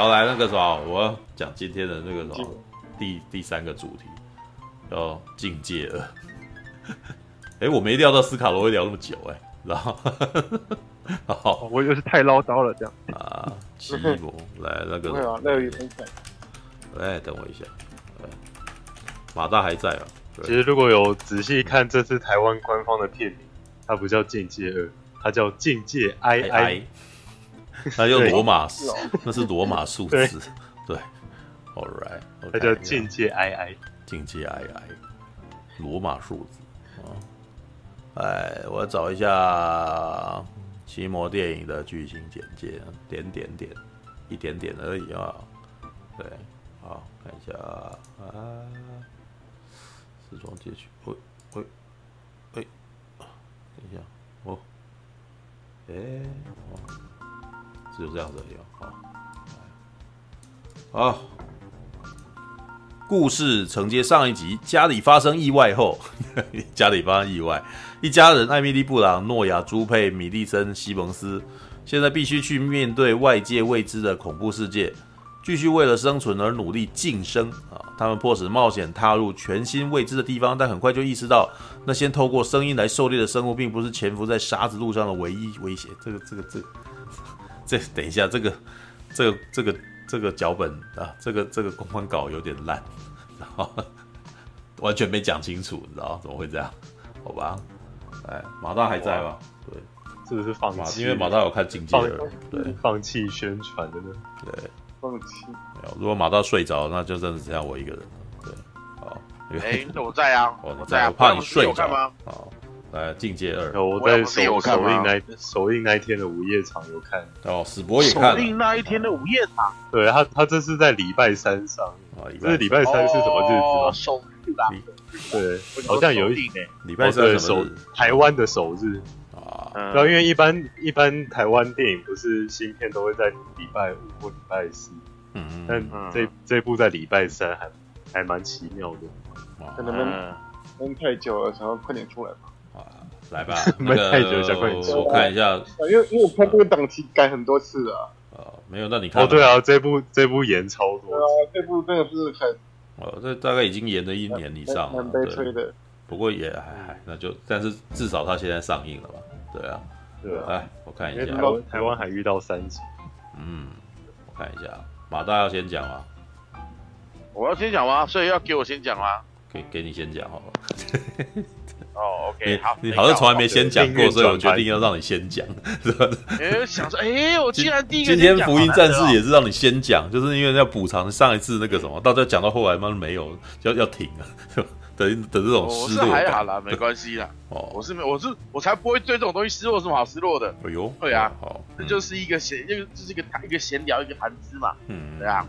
好，来那个什么，我要讲今天的那个什么第第三个主题，叫境界二。哎，我没料到斯卡罗会聊那么久，哎，然后，好，我以为是太唠叨了这样啊。奇摩，来那个，那有啊，乐于分享。哎，等我一下，马大还在啊。其实如果有仔细看这次台湾官方的片名，它不叫境界二，它叫境界 II。它用罗马，那是罗马数字，对，All right，那叫境界 II，境界 II，罗马数字啊。哎，我找一下奇摩电影的剧情简介，点点点，一点点而已啊。对，好，看一下啊，时装街区，喂喂喂，等一下，哦，哎，哦。就这样子有好，好，故事承接上一集，家里发生意外后，家里发生意外，一家人艾米丽·布朗、诺亚·朱佩、米利森·西蒙斯，现在必须去面对外界未知的恐怖世界，继续为了生存而努力晋升啊！他们迫使冒险踏入全新未知的地方，但很快就意识到，那些透过声音来狩猎的生物，并不是潜伏在沙子路上的唯一威胁。这个，这个，这个。这等一下，这个，这个，这个，这个脚本啊，这个这个公关稿有点烂，然后完全没讲清楚，你知道怎么会这样？好吧，哎，马大还在吗？对，是不是放弃？因为马大有看经纪人，对，放弃宣传的呢？对，放弃。没有，如果马大睡着，那就真的只剩我一个人了。对，好，哎，我在啊，我在，我怕你睡着。好。呃，境界二，我在首首映那首映那一天的午夜场有看。哦，史博也看。首映那一天的午夜场，对他，他这是在礼拜三上映，这是礼拜三是什么日子吗？首日吧，对，好像有一点礼拜三首台湾的首日。啊，然后因为一般一般台湾电影不是新片都会在礼拜五或礼拜四，嗯嗯，但这这部在礼拜三还还蛮奇妙的，可能闷太久了，想要快点出来吧。来吧，那个我看一下，因为因为我看这个档期改很多次了。哦，没有，那你看哦，对啊，这部这部延超多，啊，这部真的是很哦，这大概已经延了一年以上了，蛮悲催的。不过也还还，那就但是至少它现在上映了吧？对啊，对啊，哎我看一下，台湾台湾还遇到三集，嗯，我看一下，马大要先讲吗？我要先讲吗？所以要给我先讲吗？给给你先讲好了。哦，OK，好，你好像从来没先讲过，所以我决定要让你先讲，是吧？哎，想说，哎，我既然第一个今天福音战士也是让你先讲，就是因为要补偿上一次那个什么，到最后讲到后来嘛没有，要要停了，等等这种失落感。我是还好啦，没关系啦。哦，我是没，我是我才不会对这种东西失落，有什么好失落的？哎呦，对啊，好，这就是一个闲，就就是一个谈一个闲聊，一个谈资嘛。嗯，对啊。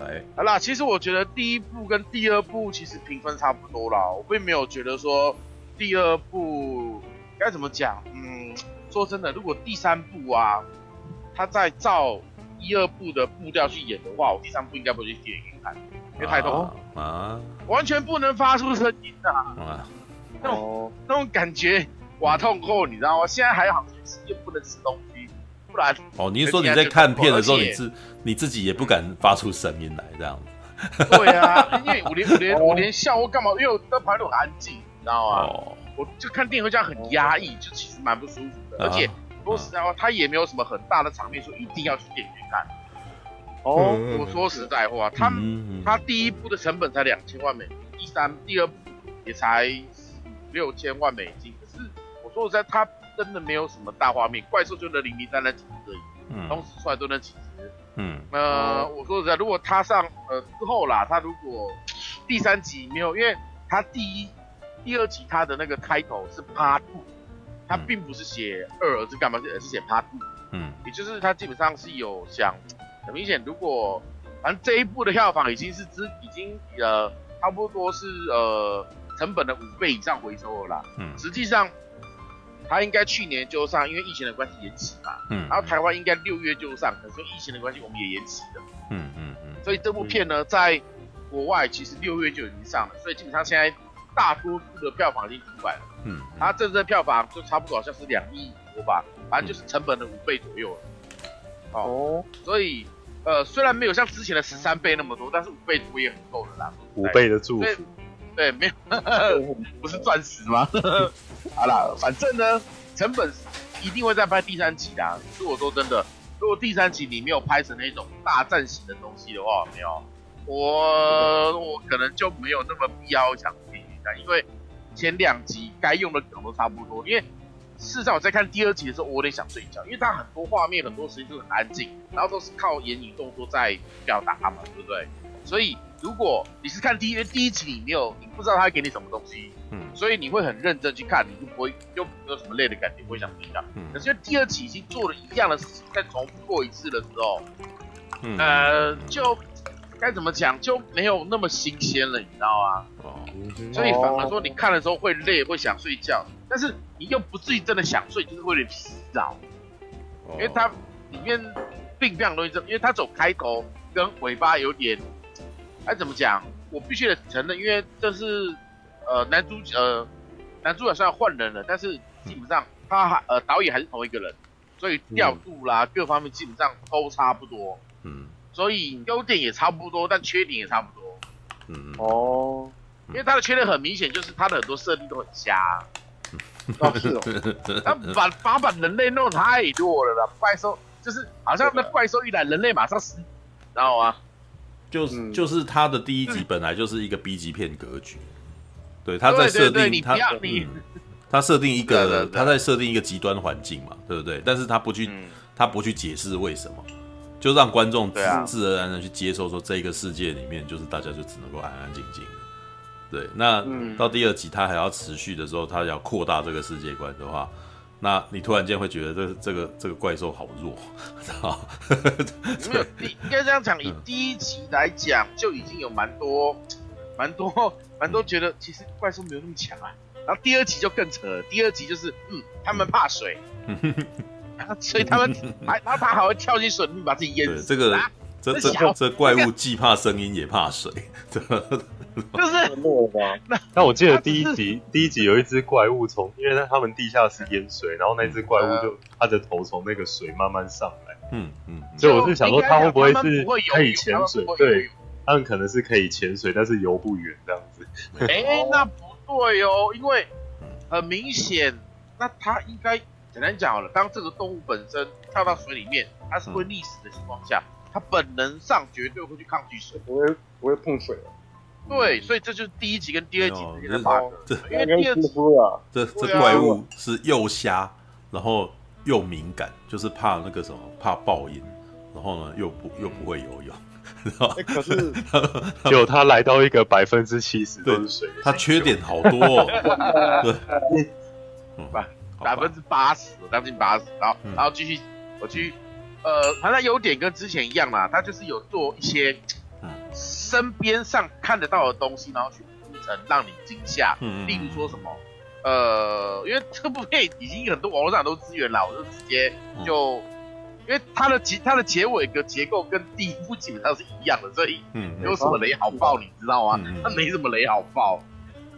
来，好啦，其实我觉得第一部跟第二部其实评分差不多啦，我并没有觉得说第二部该怎么讲，嗯，说真的，如果第三部啊，他在照一二部的步调去演的话，我第三部应该不会去电影院看，因为太痛了啊，啊完全不能发出声音啊，啊那种、哦、那种感觉，哇痛后你知道吗？现在还好，又不能吃东西。不然哦，你是说你在看片的时候，你自你自己也不敢发出声音来这样子？对啊，因为我连我连我连笑我干嘛？因为我在旁边很安静，你知道吗？哦，我就看电影会这样很压抑，就其实蛮不舒服的。而且说实在话，他也没有什么很大的场面，说一定要去电影院看。哦，我说实在话，他他第一部的成本才两千万美金，第三、第二部也才六千万美金。可是我说实在，他。真的没有什么大画面，怪兽就能零零散散几只而已，嗯，同时出来都能几只，嗯，呃，我说实在，如果他上呃之后啦，他如果第三集没有，因为他第一、第二集他的那个开头是他并不是写二，而是干嘛？是是写 Two，嗯，也就是他基本上是有想，很明显，如果反正这一部的票房已经是之已经呃差不多是呃成本的五倍以上回收了啦，嗯，实际上。他应该去年就上，因为疫情的关系延期嘛。嗯。然后台湾应该六月就上，可是疫情的关系，我们也延期了。嗯嗯嗯。所以这部片呢，在国外其实六月就已经上了，所以基本上现在大多数的票房已经出来了。嗯。它真正票房就差不多好像是两亿多吧，反正就是成本的五倍左右了。哦。所以呃，虽然没有像之前的十三倍那么多，但是五倍多也很够了啦。五倍的祝福，对，没有，不是钻石吗？好啦，反正呢，成本一定会再拍第三集的。如果说真的，如果第三集你没有拍成那种大战型的东西的话，没有，我我可能就没有那么必要想继续看，因为前两集该用的梗都差不多，因为。事实上，我在看第二集的时候，我有点想睡觉，因为它很多画面，很多时间都很安静，然后都是靠言语动作在表达嘛，对不对？所以如果你是看第一第一集，你没有，你不知道他会给你什么东西，嗯，所以你会很认真去看，你就不会就没有什么累的感觉，不会想睡觉。嗯，可是第二集已经做了一样的事情，再重复过一次的时候，嗯，呃，就该怎么讲，就没有那么新鲜了，你知道吗？哦，所以反而说你看的时候会累，会想睡觉。但是你又不至于真的想睡，就是会有点疲劳，因为它里面并非常容易这，因为它走开头跟尾巴有点，哎怎么讲？我必须得承认，因为这是呃男主角呃男主角虽然换人了，但是基本上他还呃导演还是同一个人，所以调度啦、嗯、各方面基本上都差不多，嗯，所以优点也差不多，但缺点也差不多，嗯哦，因为他的缺点很明显，就是他的很多设定都很瞎。哦，是哦，他把把把人类弄太弱了啦，怪兽就是好像那怪兽一来，人类马上死，知道吗？就是就是他的第一集本来就是一个 B 级片格局，对，他在设定他他设定一个他在设定一个极端环境嘛，对不对？但是他不去他不去解释为什么，就让观众自自然而然去接受说这个世界里面就是大家就只能够安安静静。对，那到第二集他还要持续的时候，他要扩大这个世界观的话，那你突然间会觉得这这个这个怪兽好弱，啊？没有，你 应该这样讲，以第一集来讲就已经有蛮多、蛮多、蛮多觉得其实怪兽没有那么强啊。然后第二集就更扯了，第二集就是嗯，他们怕水，所以他们还然后他还会跳进水里面把自己淹死。这个这这这怪物既怕声音也怕水。就是，那那我记得第一集第一集有一只怪物从，因为他们地下室淹水，然后那只怪物就它的头从那个水慢慢上来，嗯嗯，所以我是想说它会不会是可以潜水？对，他们可能是可以潜水，但是游不远这样子。哎，那不对哦，因为很明显，那它应该简单讲好了，当这个动物本身跳到水里面，它是会溺死的情况下，它本能上绝对会去抗拒水，不会不会碰水了。对，所以这就是第一集跟第二集之间的差别。因为第二集这这怪物是又瞎，然后又敏感，就是怕那个什么，怕爆音，然后呢又不又不会游泳。可是，就他来到一个百分之七十都是水，他缺点好多。对，百百分之八十，将近八十。然后然后继续，我继续，呃，他的优点跟之前一样嘛，他就是有做一些。身边上看得到的东西，然后去铺成让你惊吓。嗯，例如说什么，呃，因为这部片已经很多网络上都资源了，我就直接就，因为它的结它的结尾的结构跟第一部基本上是一样的，所以没有什么雷好爆，你知道吗？它没什么雷好爆，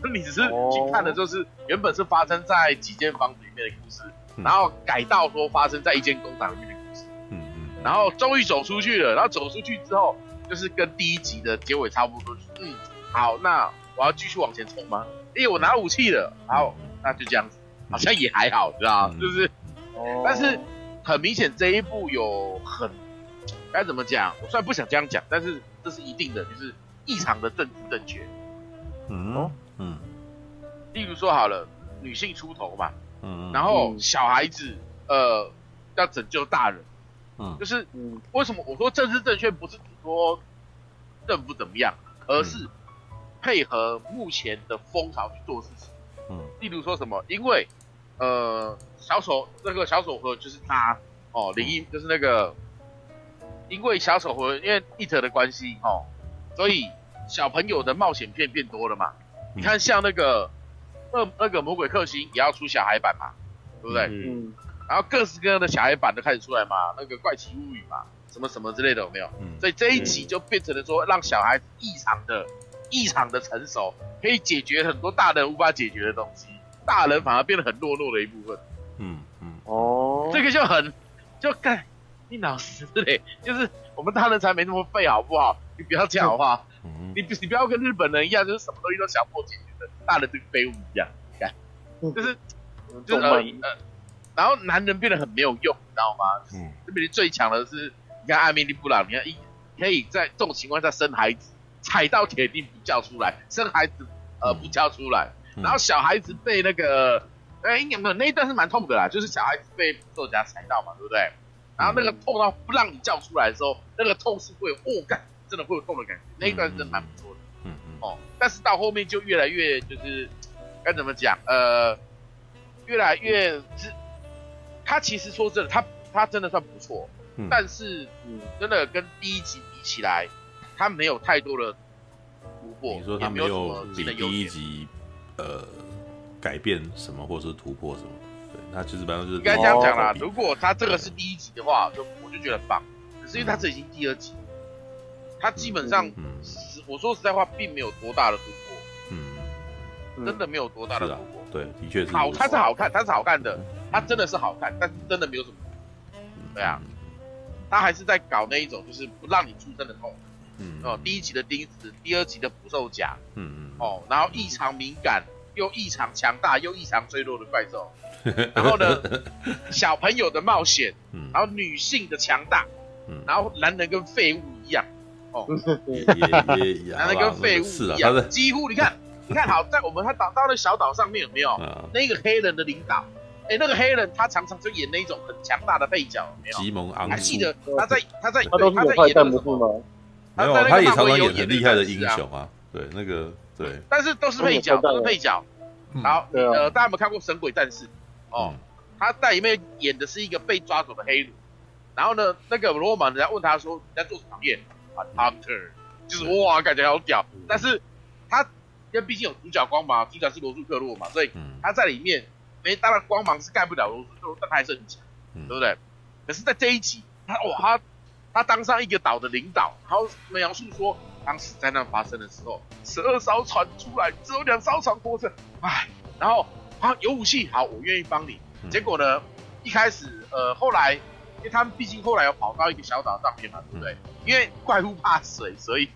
那你只是去看的就是原本是发生在几间房子里面的故事，然后改到说发生在一间工厂里面的故事。嗯嗯，然后终于走出去了，然后走出去之后。就是跟第一集的结尾差不多，就是，嗯，好，那我要继续往前冲吗？哎，我拿武器了，好，那就这样子，好像也还好，知道吗？就是，哦，但是很明显这一部有很该怎么讲？我虽然不想这样讲，但是这是一定的，就是异常的政治正确。嗯嗯，例如说好了，女性出头嘛，嗯，然后小孩子呃要拯救大人。嗯，就是为什么我说政治正确不是指说政府怎么样，而是配合目前的风潮去做事情。嗯，例如说什么，因为呃小丑那个小丑和就是他哦，林一就是那个，因为小丑和因为 IT 的关系哦，所以小朋友的冒险片变多了嘛。你看像那个那那个魔鬼克星也要出小孩版嘛，对不对？嗯。然后各式各样的小孩版都开始出来嘛，那个怪奇物语嘛，什么什么之类的有没有？嗯，所以这一集就变成了说，让小孩子异常的、异常的成熟，可以解决很多大人无法解决的东西，大人反而变得很懦弱的一部分。嗯嗯，哦，这个就很就干，你老师嘞，就是我们大人才没那么废，好不好？你不要讲好不好？你你不要跟日本人一样，就是什么东西都想破解决的，大人跟废物一样，就是就是呃呃，然后男人变得很没有用，你知道吗？嗯，这边最强的是，你看艾米丽布朗，你看一可以在这种情况下生孩子，踩到铁钉不叫出来，生孩子呃不叫出来，然后小孩子被那个，哎，应该没有那一段是蛮痛的啦，就是小孩子被捕兽夹踩到嘛，对不对？然后那个痛到不让你叫出来的时候，那个痛是会有哦感，真的会有痛的感觉。那一段真的蛮不错的。嗯嗯。哦，但是到后面就越来越就是该怎么讲？呃，越来越是，他其实说真的，他他真的算不错。嗯。但是，嗯，真的跟第一集比起来，他没有太多的突破。你说他没有比第一集呃改变什么，或者是突破什么？他其实反正就是应该这样讲啦。如果他这个是第一集的话，就我就觉得很棒。可是因为他这已经第二集，他基本上，我说实在话，并没有多大的突破。嗯，真的没有多大的突破。对，的确是。好，他是好看，他是好看的，他真的是好看，但是真的没有什么。对啊，他还是在搞那一种，就是不让你出生的痛。嗯。哦，第一集的钉子，第二集的捕兽夹。嗯嗯。哦，然后异常敏感，又异常强大，又异常脆弱的怪兽。然后呢，小朋友的冒险，然后女性的强大，然后男人跟废物一样，哦，男人跟废物一样，几乎你看，你看好在我们他打到那小岛上面有没有那个黑人的领导？哎，那个黑人他常常就演那一种很强大的配角，有没有？吉蒙昂，还记得他在他在他都是快战不是吗？没有，他也常常演很厉害的英雄啊，对那个对，但是都是配角，都是配角。好，呃，大家有没有看过《神鬼战士》？哦，他在里面演的是一个被抓走的黑奴，然后呢，那个罗马人家问他说：“你在做什么业？”啊，Hunter，就是哇，感觉好屌。但是他因为毕竟有主角光嘛，主角是罗素克洛嘛，所以他在里面没当然光芒是盖不了罗素克洛，但他还是很强，对不对？可是，在这一集，他哇，他他当上一个岛的领导，然后描述说，当时灾难发生的时候，十二艘船出来，只有两艘船活着，唉，然后。啊，有武器，好，我愿意帮你。结果呢，一开始，呃，后来，因为他们毕竟后来要跑到一个小岛上面嘛，对不对？因为怪物怕水，所以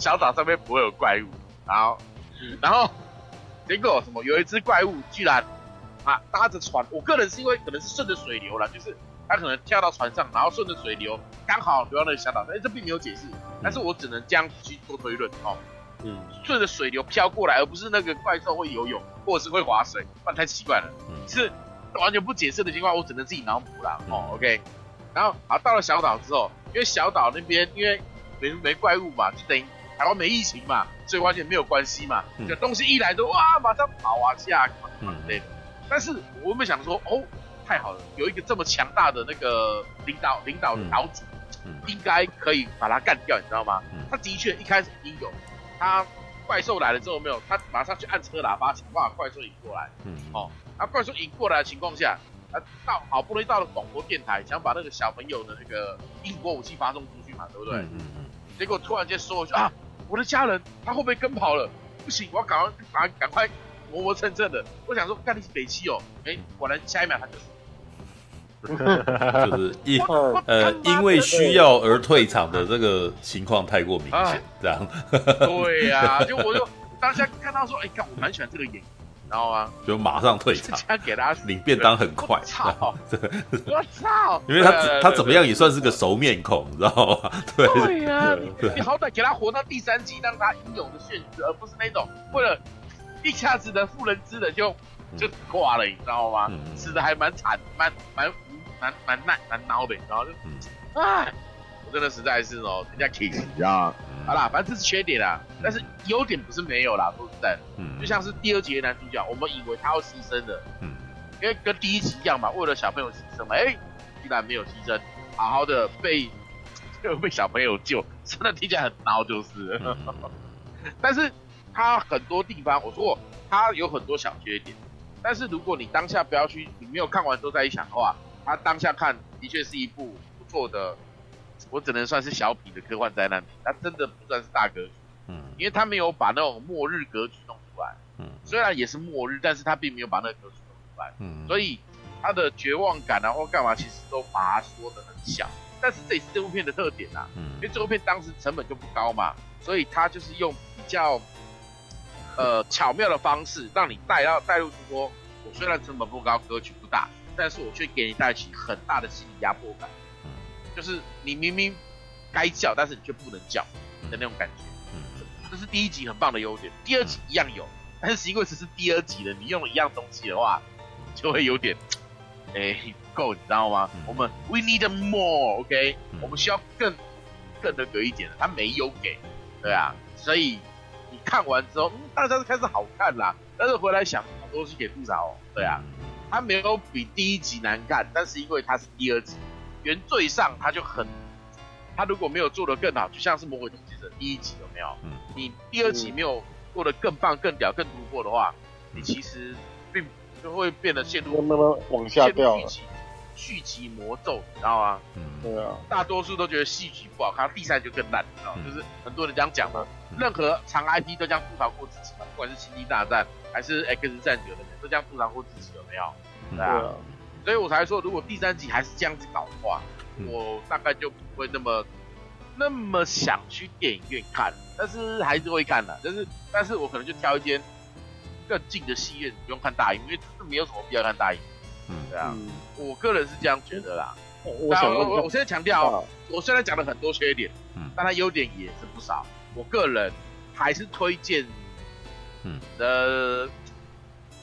小岛上面不会有怪物。然后，然后，结果什么？有一只怪物居然啊搭着船，我个人是因为可能是顺着水流了，就是他可能跳到船上，然后顺着水流刚好流到那个小岛。哎，这并没有解释，但是我只能这样去做推论哦。嗯，顺着水流飘过来，而不是那个怪兽会游泳或者是会划水，不然太奇怪了。嗯，是完全不解释的情况，我只能自己脑补啦。哦，OK。然后啊，到了小岛之后，因为小岛那边因为没没怪物嘛，就等于台湾没疫情嘛，所以完全没有关系嘛。这东西一来都哇，马上跑啊下干嘛干嘛之类的。但是我们想说，哦，太好了，有一个这么强大的那个领导领导的岛主，应该可以把他干掉，你知道吗？他的确一开始已经有。他怪兽来了之后没有，他马上去按车喇叭，想办法怪兽引过来。嗯，哦，那怪兽引过来的情况下，他到好不容易到了广播电台，想把那个小朋友的那个英国武器发送出去嘛，对不对？嗯嗯嗯。结果突然间说一句啊，我的家人他会不会跟跑了？不行，我要赶快赶赶快磨磨蹭蹭的。我想说，干你是北七哦，哎，果然下一秒他就。就是因呃因为需要而退场的这个情况太过明显，这样。对呀，就我就当下看到说，哎，看我蛮喜欢这个演员，知道吗？就马上退场，他给他领便当很快。操！我操！因为他他怎么样也算是个熟面孔，你知道吗？对呀，你好歹给他活到第三季，让他英勇的殉职，而不是那种为了一下子的妇人之仁就就挂了，你知道吗？死的还蛮惨，蛮蛮。蛮蛮难蛮孬的，然后就，哎，我真的实在是哦，人家 kiss 啊，好啦，反正这是缺点啦，但是优点不是没有啦，说实在的，嗯，就像是第二集的男主角，我们以为他要牺牲的，嗯，因为跟第一集一样嘛，为了小朋友牺牲嘛，哎，居然没有牺牲，好好的被就 被小朋友救，真的听起来很孬就是，但是他很多地方，我说过他有很多小缺点，但是如果你当下不要去，你没有看完之后再一想的话。他当下看的确是一部不错的，我只能算是小品的科幻灾难片，它真的不算是大格局，嗯，因为他没有把那种末日格局弄出来，嗯，虽然也是末日，但是他并没有把那个格局弄出来，嗯，所以他的绝望感啊或干嘛，其实都把它说得很小。但是这也是这部片的特点啊，嗯，因为这部片当时成本就不高嘛，所以他就是用比较呃巧妙的方式，让你带到带入出说，我虽然成本不高，格局不大，但是我却给你带起很大的心理压迫感，嗯，就是你明明该叫，但是你却不能叫的那种感觉，嗯，这是第一集很棒的优点，第二集一样有，但是因为只是第二集的，你用了一样东西的话，就会有点。哎，不够，你知道吗？嗯、我们 we need more，OK，、我们需要更更那个一点的，他没有给，对啊，所以你看完之后，嗯，大家都开始好看啦。但是回来想，好多东西可以吐槽，对啊，他没有比第一集难看，但是因为他是第二集，原罪上他就很，他如果没有做得更好，就像是魔鬼终结者第一集有没有？嗯，你第二集没有做得更棒、更屌、更突破的话，你其实并。就会变得陷入慢慢往下掉了，续集魔咒，你知道吗？嗯，对啊。大多数都觉得续集不好看，第三集就更烂，你知道吗？就是很多人这样讲嘛。任何长 IP 都这样吐槽过自己嘛，不管是星际大战还是 X 战警的人都这样吐槽过自己，有没有？对啊。所以我才说，如果第三集还是这样子搞的话，我大概就不会那么那么想去电影院看，但是还是会看的。但是，但是我可能就挑一间。更近的戏院不用看大荧，因为真的没有什么必要看大荧。嗯，对啊，嗯、我个人是这样觉得啦。我我我我现在强调，啊、我虽然讲了很多缺点，嗯，但它优点也是不少。我个人还是推荐，嗯，呃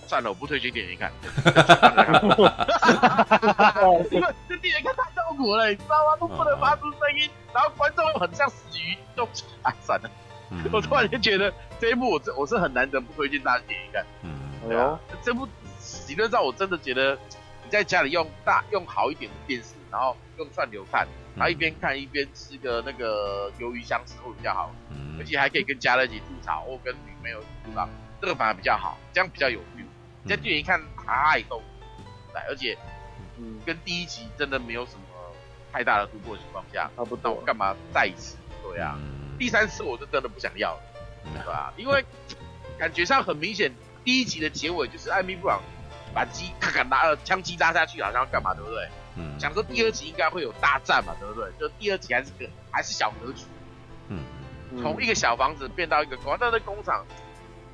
算了，我不推荐电影院看。因为这电影院看太痛苦了，你知道吗？都不能发出声音，然后观众又很像死鱼，都哎算了。我突然间觉得这一部我我是很难得不推荐大家电影看。嗯，对啊，这部理论上我真的觉得你在家里用大用好一点的电视，然后用串流看，然后一边看一边吃个那个鱿鱼香丝会比较好。嗯，而且还可以跟家人一起吐槽，或跟女朋友吐槽，这个反而比较好，这样比较有 feel。你在电影院看太痛苦，对，而且嗯，跟第一集真的没有什么太大的突破情况下，那我干嘛再一次？对啊。第三次我是真的不想要了，对吧？因为感觉上很明显，第一集的结尾就是艾米布朗把机咔咔拿呃枪击拉下去，好像要干嘛，对不对？嗯。想说第二集应该会有大战嘛，对不对？就第二集还是个还是小格局，嗯。从一个小房子变到一个工厂，但是工厂，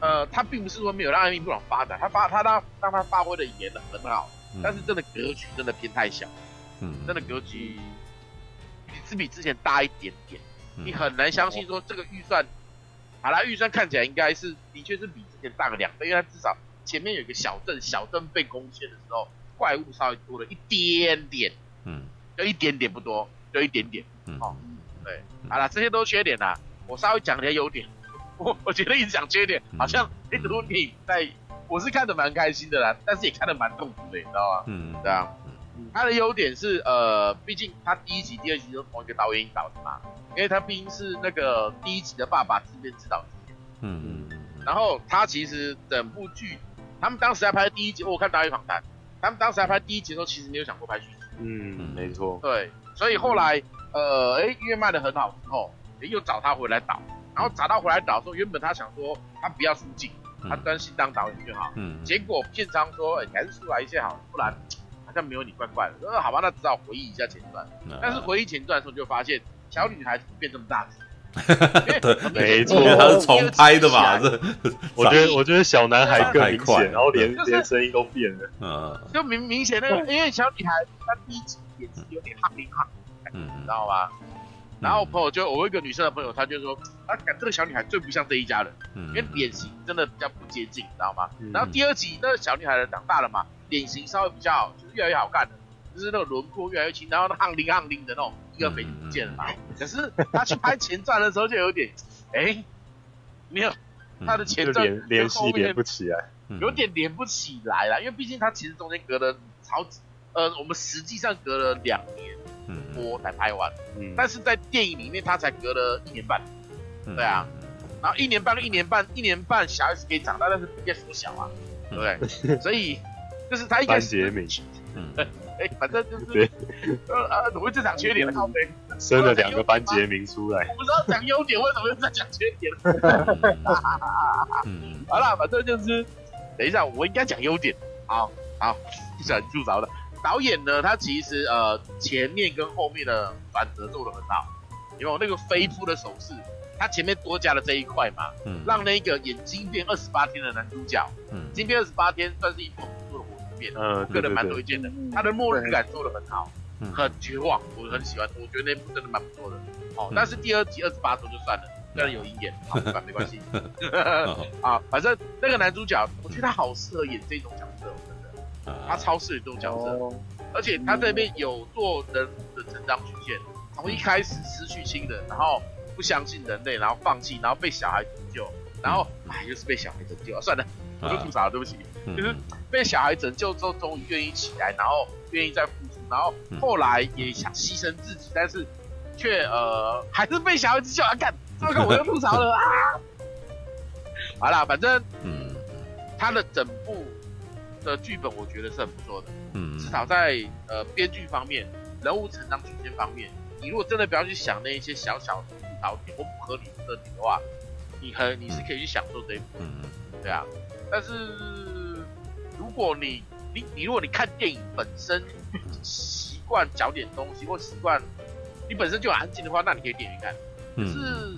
呃，他并不是说没有让艾米布朗发展，他发他让让他发挥的演的很好，但是真的格局真的偏太小，嗯，真的格局是比之前大一点点。你很难相信说这个预算，好啦，预算看起来应该是的确是比之前大个两倍，因为它至少前面有一个小镇，小镇被攻陷的时候，怪物稍微多了一点点，嗯，就一点点不多，就一点点，嗯，哦，对，好了，这些都是缺点啦，我稍微讲一下优点，我我觉得一直讲缺点，好像这部电影在，我是看的蛮开心的啦，但是也看的蛮痛苦的，你知道吗？嗯，对啊。他的优点是，呃，毕竟他第一集、第二集都是同一个导演导的嘛，因为他毕竟是那个第一集的爸爸自编自导自演。嗯嗯嗯。然后他其实整部剧，他们当时在拍第一集，我看导演访谈，他们当时在拍第一集的时候，其实没有想过拍续集。嗯，没错。对，所以后来，呃，哎，因为卖的很好之后，又找他回来导，然后找他回来导的时候，原本他想说他不要出镜，他专心当导演就好。嗯。结果片商说，哎，你还是出来一些好，不然。好像没有你怪怪的，呃好吧，那只好回忆一下前传。但是回忆前传的时候，就发现小女孩怎么变这么大只。对，没错，他是重拍的嘛。这我觉得，我觉得小男孩更明显，然后连连声音都变了。嗯，就明明显那个，因为小女孩她第一集也是有点憨灵憨，嗯，你知道吗？然后朋友就我有一个女生的朋友，她就说，她感这个小女孩最不像这一家人，因为脸型真的比较不接近，你知道吗？然后第二集那个小女孩长大了嘛。脸型稍微比较，就是越来越好看的，就是那个轮廓越来越清，然后那憨灵憨灵的那种一个肥不见了嘛。可是他去拍前传的时候就有点，哎，没有他的前传联系连不起来，有点连不起来了，因为毕竟他其实中间隔了超，呃，我们实际上隔了两年多才拍完，嗯。但是在电影里面他才隔了一年半，对啊，然后一年半跟一年半，一年半小孩子可以长大，但是不变缩小啊，对不对？所以。就是他一开始，嗯，哎，反正就是，呃呃，怎么会这场缺点呢？靠北，生了两个班杰明出来，我不知道讲优点，为什么又在讲缺点？嗯，好了，反正就是，等一下，我应该讲优点。好，好，不想吐槽的。导演呢，他其实呃前面跟后面的转折做的很好，因为那个飞扑的手势，他前面多加了这一块嘛，嗯，让那个眼睛变二十八天的男主角，嗯，眼睛变二十八天算是一部不错的活片，嗯，个人蛮推荐的，他的末日感做得很好，嗯，很绝望，我很喜欢，我觉得那部真的蛮不错的，哦，但是第二集二十八周就算了，个人有鹰眼，好，没关系，啊，反正那个男主角，我觉得他好适合演这种角色。真的。他超适合这种角色，哦、而且他这边有做人物的成长曲线，从一开始失去亲人，然后不相信人类，然后放弃，然后被小孩拯救，然后哎又是被小孩拯救，算了，我就吐槽了，对不起，嗯、就是被小孩拯救之后，终于愿意起来，然后愿意再付出，然后后来也想牺牲自己，但是却呃还是被小孩子叫来干，糟糕，我又吐槽了 啊！好啦，反正嗯，他的整部。的剧本我觉得是很不错的，嗯，至少在呃编剧方面、人物成长曲线方面，你如果真的不要去想那一些小小的吐槽点或不合理的设定的话，你很你是可以去享受这一部，嗯。对啊。但是如果你你你如果你看电影本身习惯嚼点东西或习惯你本身就很安静的话，那你可以点一看。可是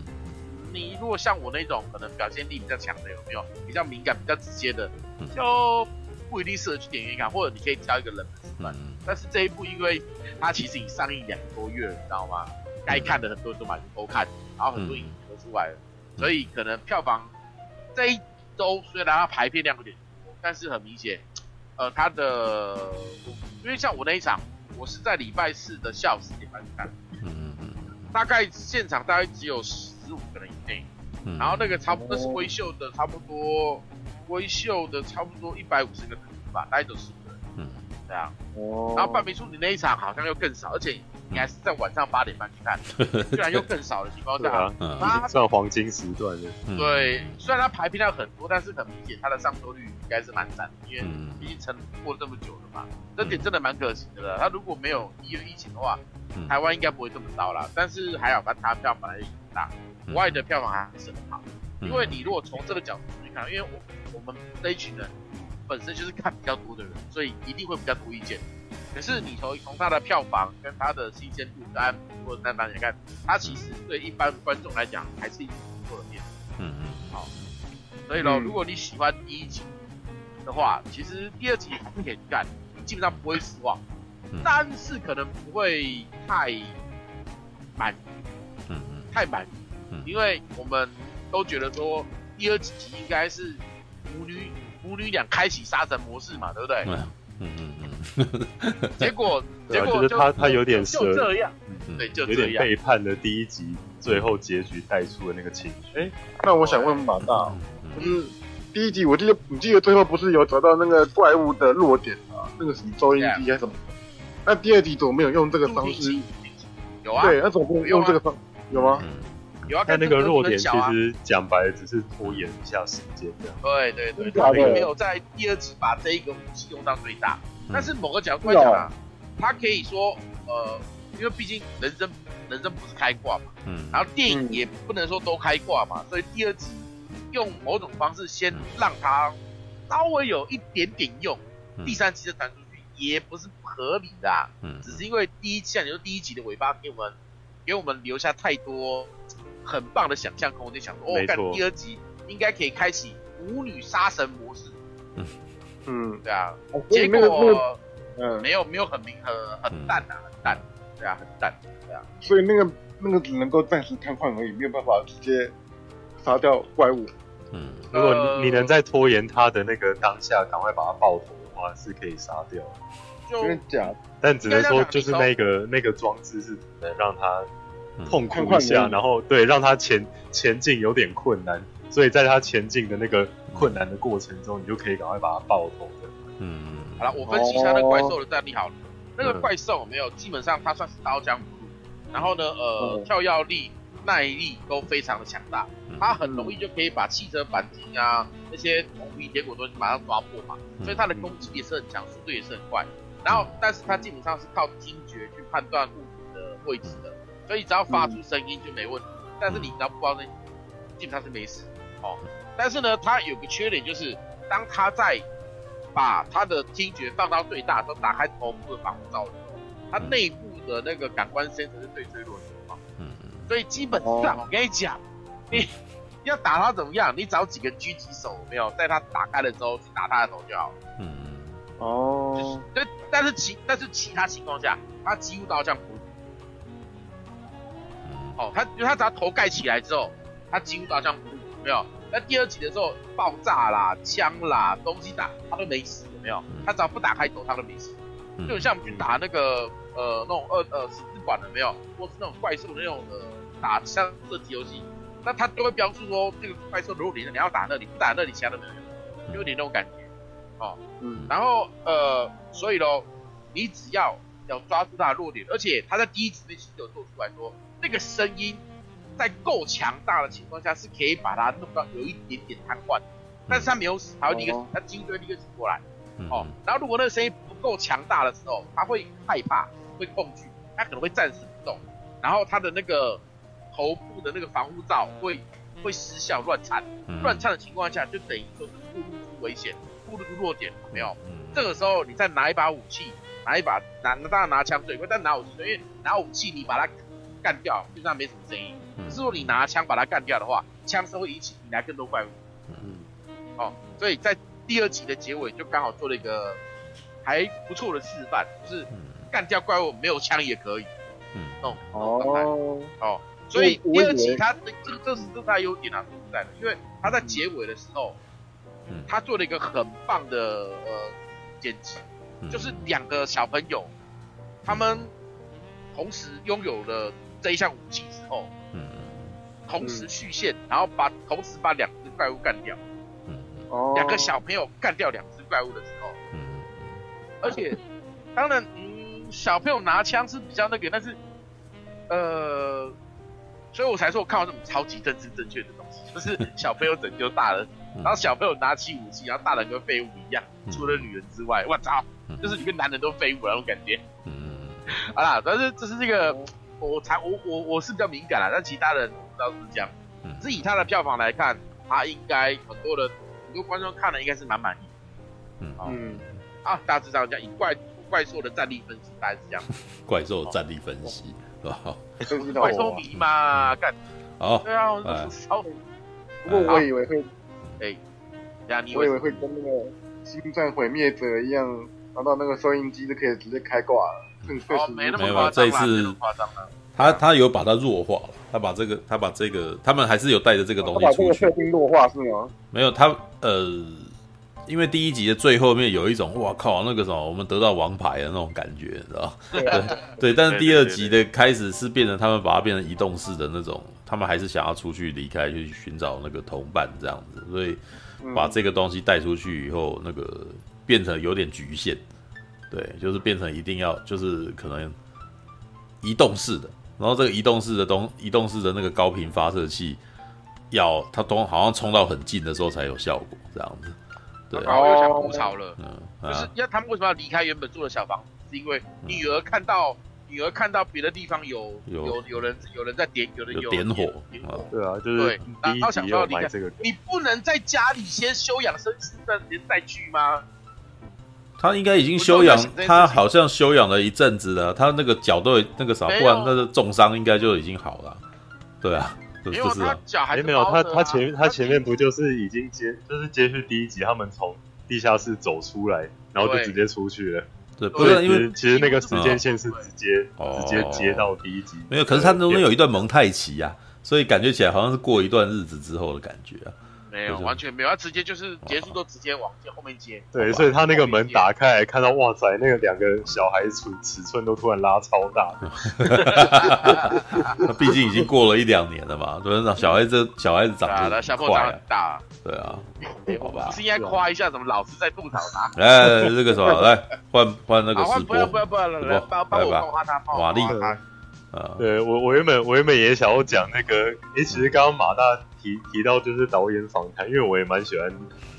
你如果像我那种可能表现力比较强的，有没有比较敏感、比较直接的，就。不一定适合去电影院看，或者你可以挑一个冷门时段。嗯、但是这一部，因为它其实已上映两个多月了，你知道吗？该、嗯、看的很多人都买都看，然后很多影评都出来了，嗯、所以可能票房这一周虽然它排片量有点多，但是很明显，呃，它的因为像我那一场，我是在礼拜四的下午四点半去看，嗯嗯嗯大概现场大概只有十五个人以内，嗯、然后那个差不多是微秀的，差不多。微秀的差不多一百五十个人吧，大概都是五个人。嗯，这样。哦。然后半米处你那一场好像又更少，而且你还是在晚上八点半去看，居然又更少的情况下，啊，算黄金时段的。对，虽然它排片量很多，但是很明显它的上座率应该是蛮赞的，因为毕竟撑过了这么久了嘛。这点真的蛮可惜的了。它如果没有一月疫情的话，台湾应该不会这么糟啦。但是还好，它台湾票本来就很大，国外的票房还是很好。因为你如果从这个角度去看，因为我。我们这一群人本身就是看比较多的人，所以一定会比较多意见。可是你从从他的票房跟他的新鲜度跟或者单方面看，他其实对一般观众来讲还是一部不错的片。嗯嗯。好，所以呢，如果你喜欢第一集的话，其实第二集还是可以看，基本上不会失望，但是可能不会太满意。嗯嗯。太满意，因为我们都觉得说第二集应该是。母女母女俩开启杀神模式嘛，对不对？嗯嗯嗯。结果 结果就是他他有点就这样，对，就有点背叛了第一集最后结局带出的那个情绪。哎，那我想问马大，就是第一集我记得你记得最后不是有找到那个怪物的弱点啊？那个什么收音机还是什么？那第二集怎么没有用这个方式？有啊，对，那怎么没有用这个方？有吗？有啊但那个弱点其实讲白了只是拖延一下时间这样。对对对，他并没有在第二集把这一个武器用到最大。但是某个角度来讲啊，他可以说呃，因为毕竟人生人生不是开挂嘛，嗯，然后电影也不能说都开挂嘛，所以第二集用某种方式先让他稍微有一点点用，第三集再传出去也不是不合理的，嗯，只是因为第一像你说第一集的尾巴给我们给我们留下太多。很棒的想象空间，想说哦，看第二集应该可以开启舞女杀神模式。嗯嗯，对啊。结果嗯，没有没有很明很很淡啊，很淡。对啊，很淡。对啊。所以那个那个只能够暂时瘫痪而已，没有办法直接杀掉怪物。嗯，如果你能在拖延他的那个当下，赶快把他爆头的话，是可以杀掉。真的假的？但只能说就是那个那个装置是能让他。痛苦一下，然后对，让他前前进有点困难，所以在他前进的那个困难的过程中，你就可以赶快把它爆头的。嗯，好了，我分析一下那个怪兽的战力好了。那个怪兽没有，基本上它算是刀枪不入，然后呢，呃，跳跃力、耐力都非常的强大，它很容易就可以把汽车钣金啊那些铜皮铁骨都马上抓破嘛，所以它的攻击也是很强，速度也是很快。然后，但是它基本上是靠听觉去判断物体的位置的。所以只要发出声音就没问题，嗯、但是你只要不发声音，基本上是没死哦。但是呢，它有个缺点就是，当它在把它的听觉放到最大，都打开头部的防护罩的时候，它内部的那个感官 sensor 是最脆弱的地方。嗯嗯。所以基本上，我跟你讲，你要打它怎么样？你找几个狙击手没有，在它打开了之后去打它的头就好了。嗯嗯。哦。对，但是其但是其他情况下，它几乎都要这样。哦，他因为他只要头盖起来之后，他几乎都要这样。没有。那第二集的时候，爆炸啦、枪啦、东西打，他都没死，有没有？他只要不打开头，他都没死。就很像我们去打那个呃那种二呃十字馆的没有，或是那种怪兽的那种呃打枪射击游戏，那他都会标注说这个怪兽如果你你要打那里，不打那里，其他都没有用，就有点那种感觉。哦，嗯。然后呃，所以咯，你只要要抓住他的弱点，而且他在第一集内其实有做出来说那个声音。在够强大的情况下，是可以把它弄到有一点点瘫痪，但是他没有死，他会立刻，他精锐立刻醒过来，哦，然后如果那个声音不够强大的时候，他会害怕，会恐惧，他可能会暂时不动，然后他的那个头部的那个防护罩会会失效乱颤，乱颤的情况下就等于说是暴露出危险，暴露出弱点，有没有？这个时候你再拿一把武器，拿一把拿当然拿枪最快，但拿武器，因为拿武器你把它干掉，就算没什么声音。可是如果你拿枪把它干掉的话，枪声会引起引来更多怪物。嗯，哦，所以在第二集的结尾就刚好做了一个还不错的示范，就是干掉怪物没有枪也可以。嗯，哦哦。哦，所以第二集它这这这是这是它优点啊，说实在的，因为它在结尾的时候，他做了一个很棒的呃剪辑，就是两个小朋友他们同时拥有了这一项武器之后。嗯。同时续线，嗯、然后把同时把两只怪物干掉。嗯，哦，两个小朋友干掉两只怪物的时候，嗯，而且，当然，嗯，小朋友拿枪是比较那个，但是，呃，所以我才说我看到这种超级政治正确的东西，就是 小朋友拯救大人，嗯、然后小朋友拿起武器，然后大人跟废物一样，嗯、除了女人之外，我操，就是里面男人都废物那种感觉。嗯，好啦，但是这是这个，我才我我我是比较敏感啦，但其他人。不知道是这样，嗯，是以他的票房来看，他应该很多人很多观众看了应该是蛮满意，嗯。嗯，啊，大致上这样，以怪怪兽的战力分析大概是这样，怪兽战力分析是吧？怪兽迷嘛，干，好，对啊，我超，不过我以为会，哎，呀，你我以为会跟那个《星战毁灭者》一样，拿到那个收音机就可以直接开挂了，哦，没那么夸张，没那么夸张了。他他有把它弱化了，他把这个他把这个他们还是有带着这个东西出去。他把这个设定弱化是吗？没有，他呃，因为第一集的最后面有一种哇靠，那个什么，我们得到王牌的那种感觉，你知道对 对，但是第二集的开始是变成他们把它变成移动式的那种，他们还是想要出去离开去寻找那个同伴这样子，所以把这个东西带出去以后，那个变成有点局限，对，就是变成一定要就是可能移动式的。然后这个移动式的东，移动式的那个高频发射器，要它都好像冲到很近的时候才有效果，这样子。对，然后又想吐槽了，嗯，就是要他们为什么要离开原本住的小房子？是因为女儿看到女儿看到别的地方有有有人有人在点，有人有点火，对啊，就是对，然后想说要离开，你不能在家里先休养生息一段时间再去吗？他应该已经休养，他好像休养了一阵子了。他那个脚都有那个啥，不然那个重伤应该就已经好了。对啊，是不是？哎，没有，他他前他前面不就是已经接，就是接续第一集，他们从地下室走出来，然后就直接出去了。对，不是因为其实那个时间线是直接直接接到第一集。没有，可是他中间有一段蒙太奇呀，所以感觉起来好像是过一段日子之后的感觉啊。没有，完全没有，他直接就是结束都直接往后面接。对，所以他那个门打开来看到，哇塞，那个两个小孩子尺寸都突然拉超大。毕竟已经过了一两年了嘛，对吧？小孩子小孩子长得小朋友长很大，对啊，好吧。不 是应该夸一下，怎么老是在吐槽他？哎，这个什么，来 换换那个直播，不要不要不要，来帮帮我夸他，瓦力。对我我原本我原本也想要讲那个，哎，其实刚刚马大。提提到就是导演访谈，因为我也蛮喜欢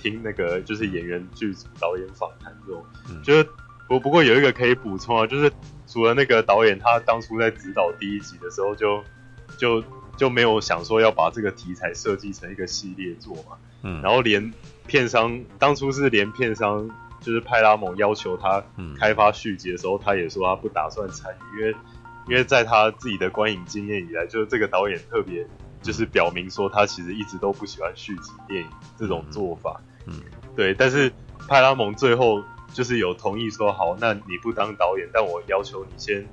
听那个就是演员剧组导演访谈这种，嗯、就是不不过有一个可以补充啊，就是除了那个导演他当初在指导第一集的时候就就就没有想说要把这个题材设计成一个系列作嘛，嗯，然后连片商当初是连片商就是派拉蒙要求他开发续集的时候，他也说他不打算参与，因为因为在他自己的观影经验以来，就是这个导演特别就是表明说他其实一直都不喜欢续集电影这种做法。嗯，对，但是派拉蒙最后就是有同意说好，那你不当导演，但我要求你先。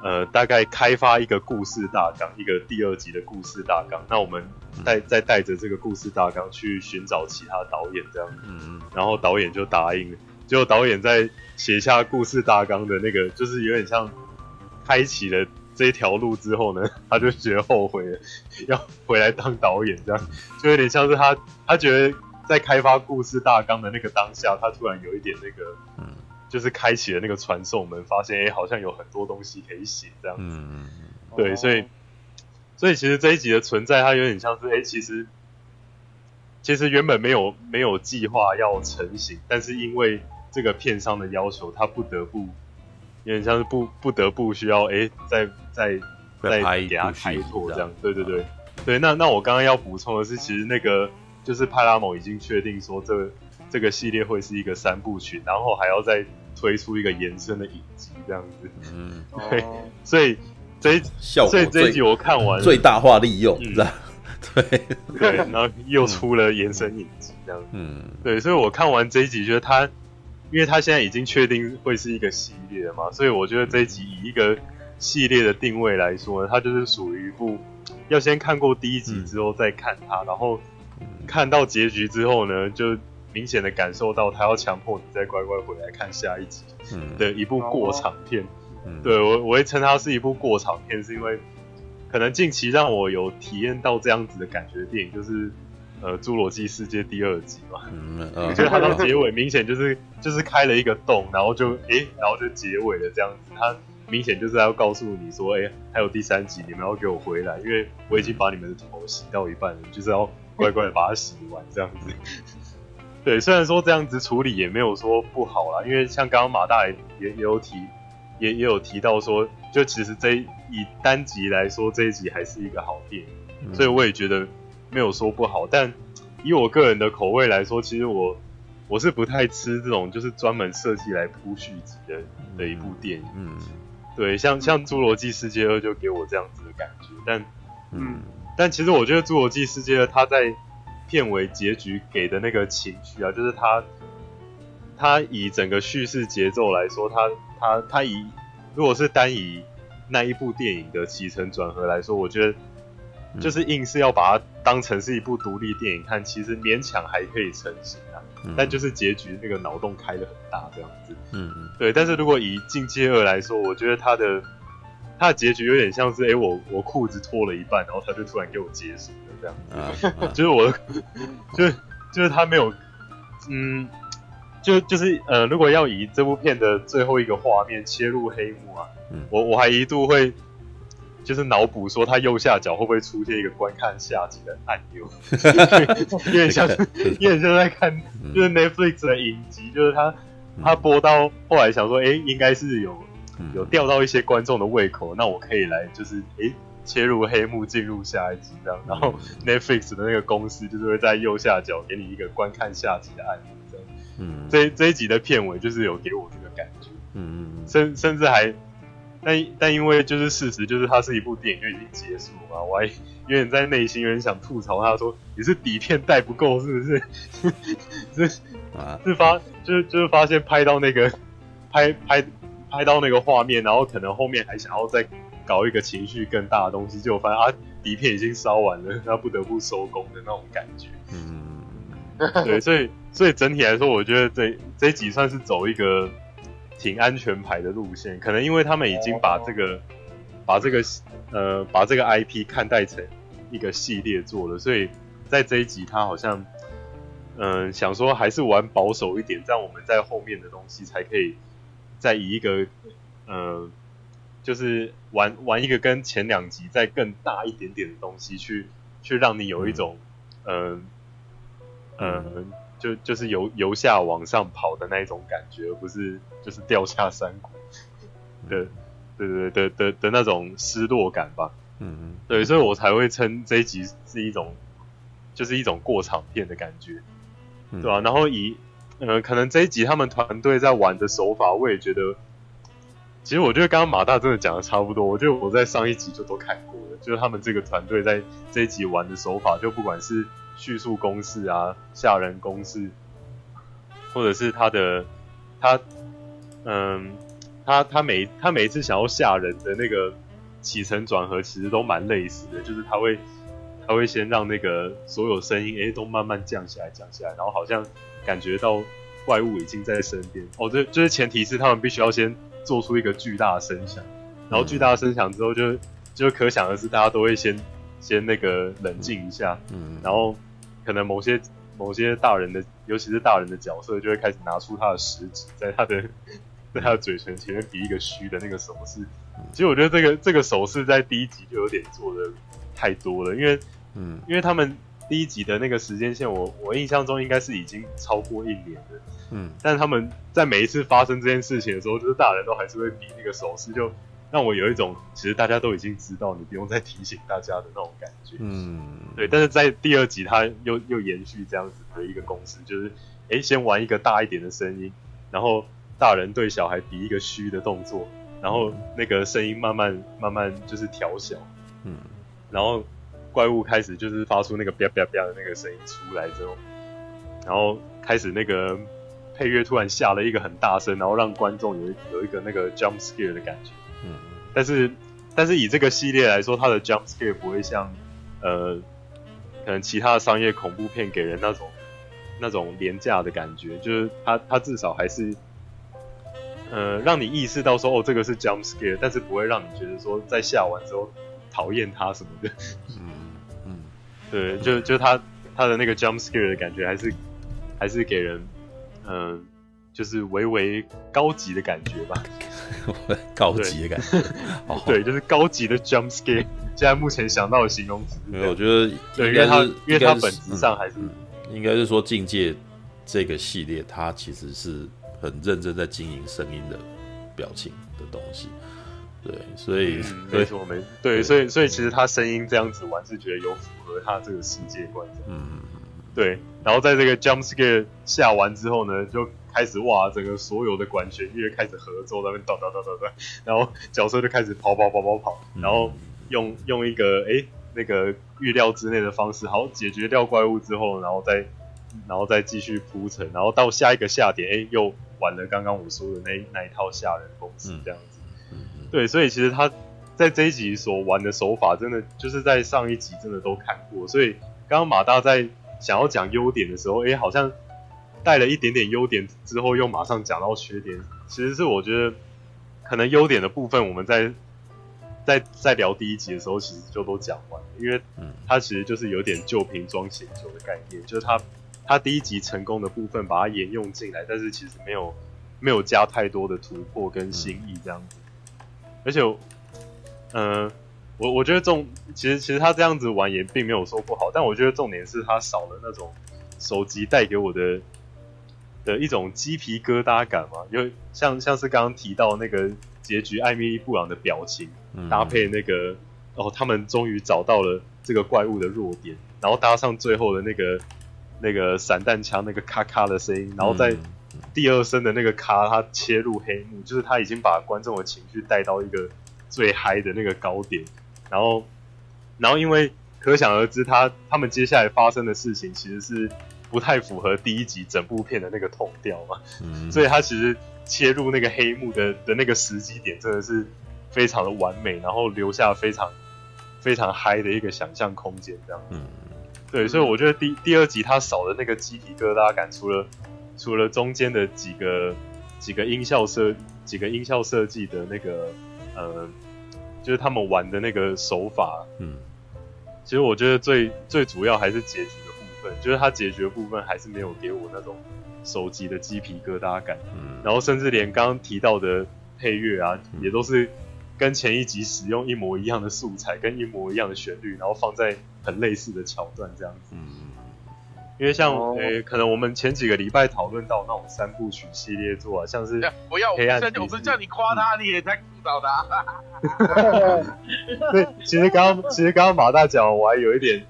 呃，大概开发一个故事大纲，一个第二集的故事大纲。那我们带再带着这个故事大纲去寻找其他导演，这样。嗯，然后导演就答应了。结果导演在写下故事大纲的那个，就是有点像开启了这一条路之后呢，他就觉得后悔了，要回来当导演，这样就有点像是他他觉得在开发故事大纲的那个当下，他突然有一点那个嗯。就是开启了那个传送门，发现哎、欸，好像有很多东西可以写这样子。嗯、对，所以，所以其实这一集的存在，它有点像是哎、欸，其实，其实原本没有没有计划要成型，但是因为这个片商的要求，他不得不，有点像是不不得不需要哎，再再再给他开拓这样。对对对，对。那那我刚刚要补充的是，其实那个就是派拉蒙已经确定说这。这个系列会是一个三部曲，然后还要再推出一个延伸的影集，这样子。嗯，对，所以这一效，所以这一集我看完最大化利用，是吧？对 对，然后又出了延伸影集，这样。嗯，对，所以我看完这一集，觉得他，因为他现在已经确定会是一个系列嘛，所以我觉得这一集以一个系列的定位来说呢，它就是属于一部要先看过第一集之后再看它，嗯、然后看到结局之后呢，就。明显的感受到他要强迫你再乖乖回来看下一集的一部过场片，嗯、对我我会称它是一部过场片，是因为可能近期让我有体验到这样子的感觉的电影，就是呃《侏罗纪世界》第二集嘛，嗯，我觉得它到结尾明显就是就是开了一个洞，然后就诶、欸，然后就结尾了这样子，它明显就是要告诉你说，哎、欸，还有第三集，你们要给我回来，因为我已经把你们的头洗到一半了，就是要乖乖的把它洗完这样子。对，虽然说这样子处理也没有说不好啦，因为像刚刚马大也也有提，也也有提到说，就其实这以单集来说，这一集还是一个好电影，嗯、所以我也觉得没有说不好。但以我个人的口味来说，其实我我是不太吃这种就是专门设计来铺续集的的一部电影。嗯，对，像像《侏罗纪世界二》就给我这样子的感觉，但嗯，但其实我觉得《侏罗纪世界二》它在片尾结局给的那个情绪啊，就是他，他以整个叙事节奏来说，他他他以如果是单以那一部电影的起承转合来说，我觉得就是硬是要把它当成是一部独立电影看，其实勉强还可以成型啊。嗯、但就是结局那个脑洞开的很大这样子，嗯嗯，对。但是如果以《进阶二》来说，我觉得他的他的结局有点像是，哎、欸，我我裤子脱了一半，然后他就突然给我结束。这样啊，就是我，就是就是他没有，嗯，就就是呃，如果要以这部片的最后一个画面切入黑幕啊，嗯、我我还一度会就是脑补说他右下角会不会出现一个观看下集的按钮，有点像，有点像在看就是 Netflix 的影集，就是他他播到后来想说，哎、欸，应该是有有钓到一些观众的胃口，那我可以来就是哎。欸切入黑幕，进入下一集这样，然后 Netflix 的那个公司就是会在右下角给你一个观看下集的按钮，这样。嗯，这这一集的片尾就是有给我这个感觉。嗯嗯甚甚至还，但但因为就是事实就是它是一部电影就已经结束了嘛，我还有点在内心有点想吐槽他说，你是底片带不够是不是？是啊，是发就是就是发现拍到那个拍拍拍到那个画面，然后可能后面还想要再。搞一个情绪更大的东西，结果发现啊，底片已经烧完了，他不得不收工的那种感觉。嗯，对，所以所以整体来说，我觉得这这一集算是走一个挺安全牌的路线。可能因为他们已经把这个把这个呃把这个 IP 看待成一个系列做了，所以在这一集他好像嗯、呃、想说还是玩保守一点，这样我们在后面的东西才可以再以一个嗯。呃就是玩玩一个跟前两集再更大一点点的东西，去去让你有一种，嗯嗯，嗯，就就是由由下往上跑的那一种感觉，而不是就是掉下山谷的，对对对的的那种失落感吧。嗯嗯，对，所以我才会称这一集是一种，就是一种过场片的感觉，对吧？然后以呃，可能这一集他们团队在玩的手法，我也觉得，其实我觉得刚刚马大真的讲的差不多。我觉得我在上一集就都看过了，就是他们这个团队在这一集玩的手法，就不管是叙述公式啊、吓人公式，或者是他的他，嗯，他他每他每一次想要吓人的那个起承转合，其实都蛮类似的，就是他会他会先让那个所有声音诶都慢慢降下来，降下来，然后好像。感觉到怪物已经在身边。哦，这就是前提是他们必须要先做出一个巨大的声响，然后巨大的声响之后就就可想而知，大家都会先先那个冷静一下，嗯，然后可能某些某些大人的，尤其是大人的角色，就会开始拿出他的食指，在他的 在他的嘴唇前面比一个虚的那个手势。其实我觉得这个这个手势在第一集就有点做的太多了，因为嗯，因为他们。第一集的那个时间线我，我我印象中应该是已经超过一年了。嗯，但是他们在每一次发生这件事情的时候，就是大人都还是会比那个手势，就让我有一种其实大家都已经知道，你不用再提醒大家的那种感觉。嗯，对。但是在第二集，他又又延续这样子的一个公式，就是哎，先玩一个大一点的声音，然后大人对小孩比一个虚的动作，然后那个声音慢慢慢慢就是调小。嗯，然后。怪物开始就是发出那个啪啪啪的那个声音出来之后，然后开始那个配乐突然下了一个很大声，然后让观众有有一个那个 jump scare 的感觉。嗯，但是但是以这个系列来说，它的 jump scare 不会像呃可能其他的商业恐怖片给人那种那种廉价的感觉，就是它它至少还是呃让你意识到说哦这个是 jump scare，但是不会让你觉得说在下完之后讨厌它什么的。嗯。对，就就他他的那个 jump scare 的感觉，还是还是给人，嗯、呃，就是微微高级的感觉吧。高级的感觉，对，就是高级的 jump scare。现在目前想到的形容词，没有，我觉得对，因为它因为它本质上还是，嗯嗯、应该是说境界这个系列，它其实是很认真在经营声音的表情的东西。对，所以、嗯、没错没对，所以所以其实他声音这样子玩是觉得有符合他这个世界观。嗯，对。然后在这个 jump scare 下完之后呢，就开始哇，整个所有的管弦乐开始合奏，在那边哒哒哒哒哒，然后角色就开始跑跑跑跑跑，然后用用一个哎那个预料之内的方式，好解决掉怪物之后，然后再然后再继续铺陈，然后到下一个下点，哎又玩了刚刚我说的那那一套吓人公式这样子。对，所以其实他在这一集所玩的手法，真的就是在上一集真的都看过。所以刚刚马大在想要讲优点的时候，哎，好像带了一点点优点之后，又马上讲到缺点。其实是我觉得可能优点的部分，我们在在在聊第一集的时候，其实就都讲完了，因为它其实就是有点旧瓶装新酒的概念，就是他他第一集成功的部分把它沿用进来，但是其实没有没有加太多的突破跟新意这样子。而且，嗯、呃，我我觉得重，其实其实他这样子玩也并没有说不好，但我觉得重点是他少了那种手机带给我的的一种鸡皮疙瘩感嘛，因为像像是刚刚提到那个结局，艾米丽布朗的表情搭配那个，哦，他们终于找到了这个怪物的弱点，然后搭上最后的那个那个散弹枪那个咔咔的声音，然后在。第二声的那个咔，他切入黑幕，就是他已经把观众的情绪带到一个最嗨的那个高点，然后，然后因为可想而知他，他他们接下来发生的事情其实是不太符合第一集整部片的那个痛调嘛，嗯，所以他其实切入那个黑幕的的那个时机点真的是非常的完美，然后留下非常非常嗨的一个想象空间，这样，嗯，对，所以我觉得第第二集他少的那个鸡皮疙瘩感，除了。除了中间的几个几个音效设几个音效设计的那个呃，就是他们玩的那个手法，嗯，其实我觉得最最主要还是结局分，就是它结局的部分还是没有给我那种手集的鸡皮疙瘩感，嗯，然后甚至连刚刚提到的配乐啊，嗯，也都是跟前一集使用一模一样的素材，跟一模一样的旋律，然后放在很类似的桥段这样子，嗯。因为像诶、oh. 欸，可能我们前几个礼拜讨论到那种三部曲系列作啊，像是不要黑暗，我不是叫你夸他，你也在鼓噪他。对，其实刚刚其实刚刚马大讲，我还有一点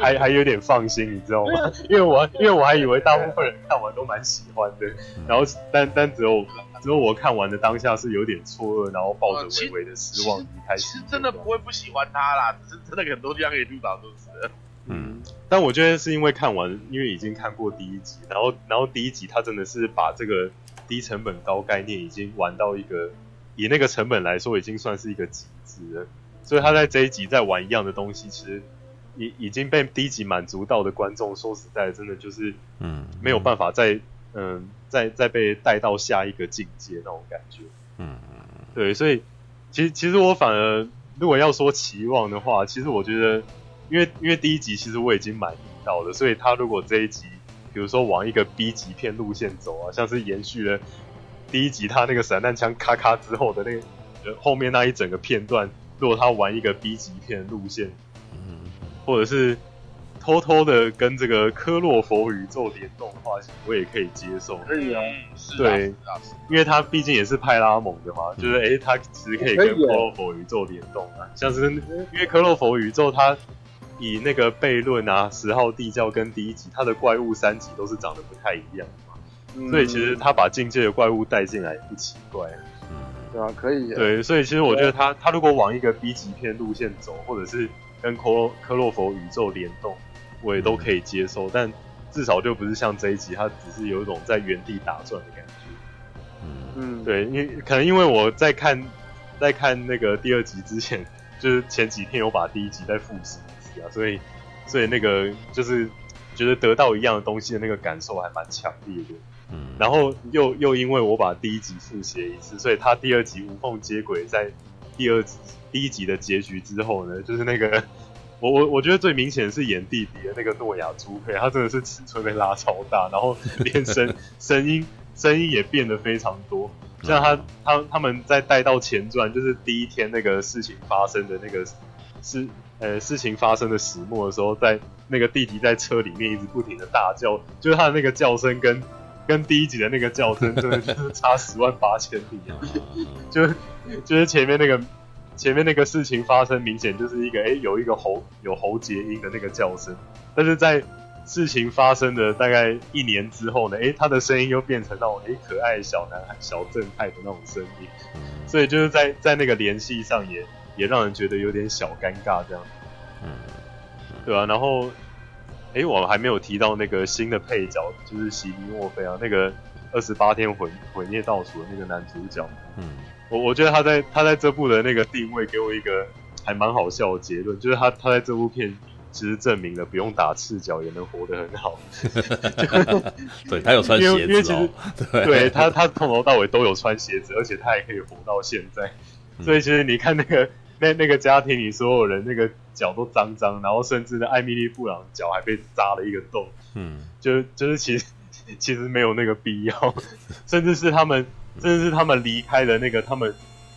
还还有点放心，你知道吗？因为我因为我还以为大部分人看完都蛮喜欢的，然后但但只有只有我看完的当下是有点错愕，然后抱着微微的失望离开。其实真的不会不喜欢他啦，只是真的很多地方可以吐槽都是。嗯，但我觉得是因为看完，因为已经看过第一集，然后然后第一集他真的是把这个低成本高概念已经玩到一个。以那个成本来说，已经算是一个极致了。所以他在这一集再玩一样的东西，其实已已经被低级满足到的观众，说实在，真的就是嗯，没有办法再嗯再再被带到下一个境界那种感觉。嗯嗯对，所以其实其实我反而如果要说期望的话，其实我觉得，因为因为第一集其实我已经满意到了，所以他如果这一集比如说往一个 B 级片路线走啊，像是延续了。第一集他那个散弹枪咔咔之后的那个后面那一整个片段，如果他玩一个 B 级片路线，嗯，或者是偷偷的跟这个科洛佛宇宙联动的话，我也可以接受。可以啊，对，因为他毕竟也是派拉蒙的嘛，就是诶，他其实可以跟科洛佛宇宙联动啊，像是因为科洛佛宇宙它以那个悖论啊、十号地窖跟第一集它的怪物三级都是长得不太一样的嘛。所以其实他把境界的怪物带进来也不奇怪，嗯，对啊，可以。对，所以其实我觉得他他如果往一个 B 级片路线走，或者是跟科科洛佛宇宙联动，我也都可以接受。但至少就不是像这一集，它只是有一种在原地打转的感觉。嗯，对，因为可能因为我在看在看那个第二集之前，就是前几天有把第一集再复习一次啊，所以所以那个就是觉得得到一样的东西的那个感受还蛮强烈的。嗯，然后又又因为我把第一集复习一次，所以他第二集无缝接轨，在第二集第一集的结局之后呢，就是那个 我我我觉得最明显是演弟弟的那个诺亚朱佩，他真的是尺寸被拉超大，然后连声 声音声音也变得非常多，像他他他们在带到前传，就是第一天那个事情发生的那个事呃事情发生的始末的时候，在那个弟弟在车里面一直不停的大叫，就是他的那个叫声跟。跟第一集的那个叫声真的就是差十万八千里啊！就就是前面那个前面那个事情发生，明显就是一个哎、欸、有一个喉有喉结音的那个叫声，但是在事情发生的大概一年之后呢，哎、欸、他的声音又变成那种哎、欸、可爱小男孩小正太的那种声音，所以就是在在那个联系上也也让人觉得有点小尴尬这样，嗯，对啊，然后。哎，我还没有提到那个新的配角，就是席尼墨菲啊，那个二十八天毁毁灭倒数的那个男主角。嗯，我我觉得他在他在这部的那个定位给我一个还蛮好笑的结论，就是他他在这部片其实证明了不用打赤脚也能活得很好。对，他有穿鞋子，对，对他他从头到尾都有穿鞋子，而且他还可以活到现在。所以其实你看那个。那那个家庭里所有人那个脚都脏脏，然后甚至呢艾米丽布朗脚还被扎了一个洞，嗯，就就是其实其实没有那个必要，甚至是他们甚至是他们离开了那个他们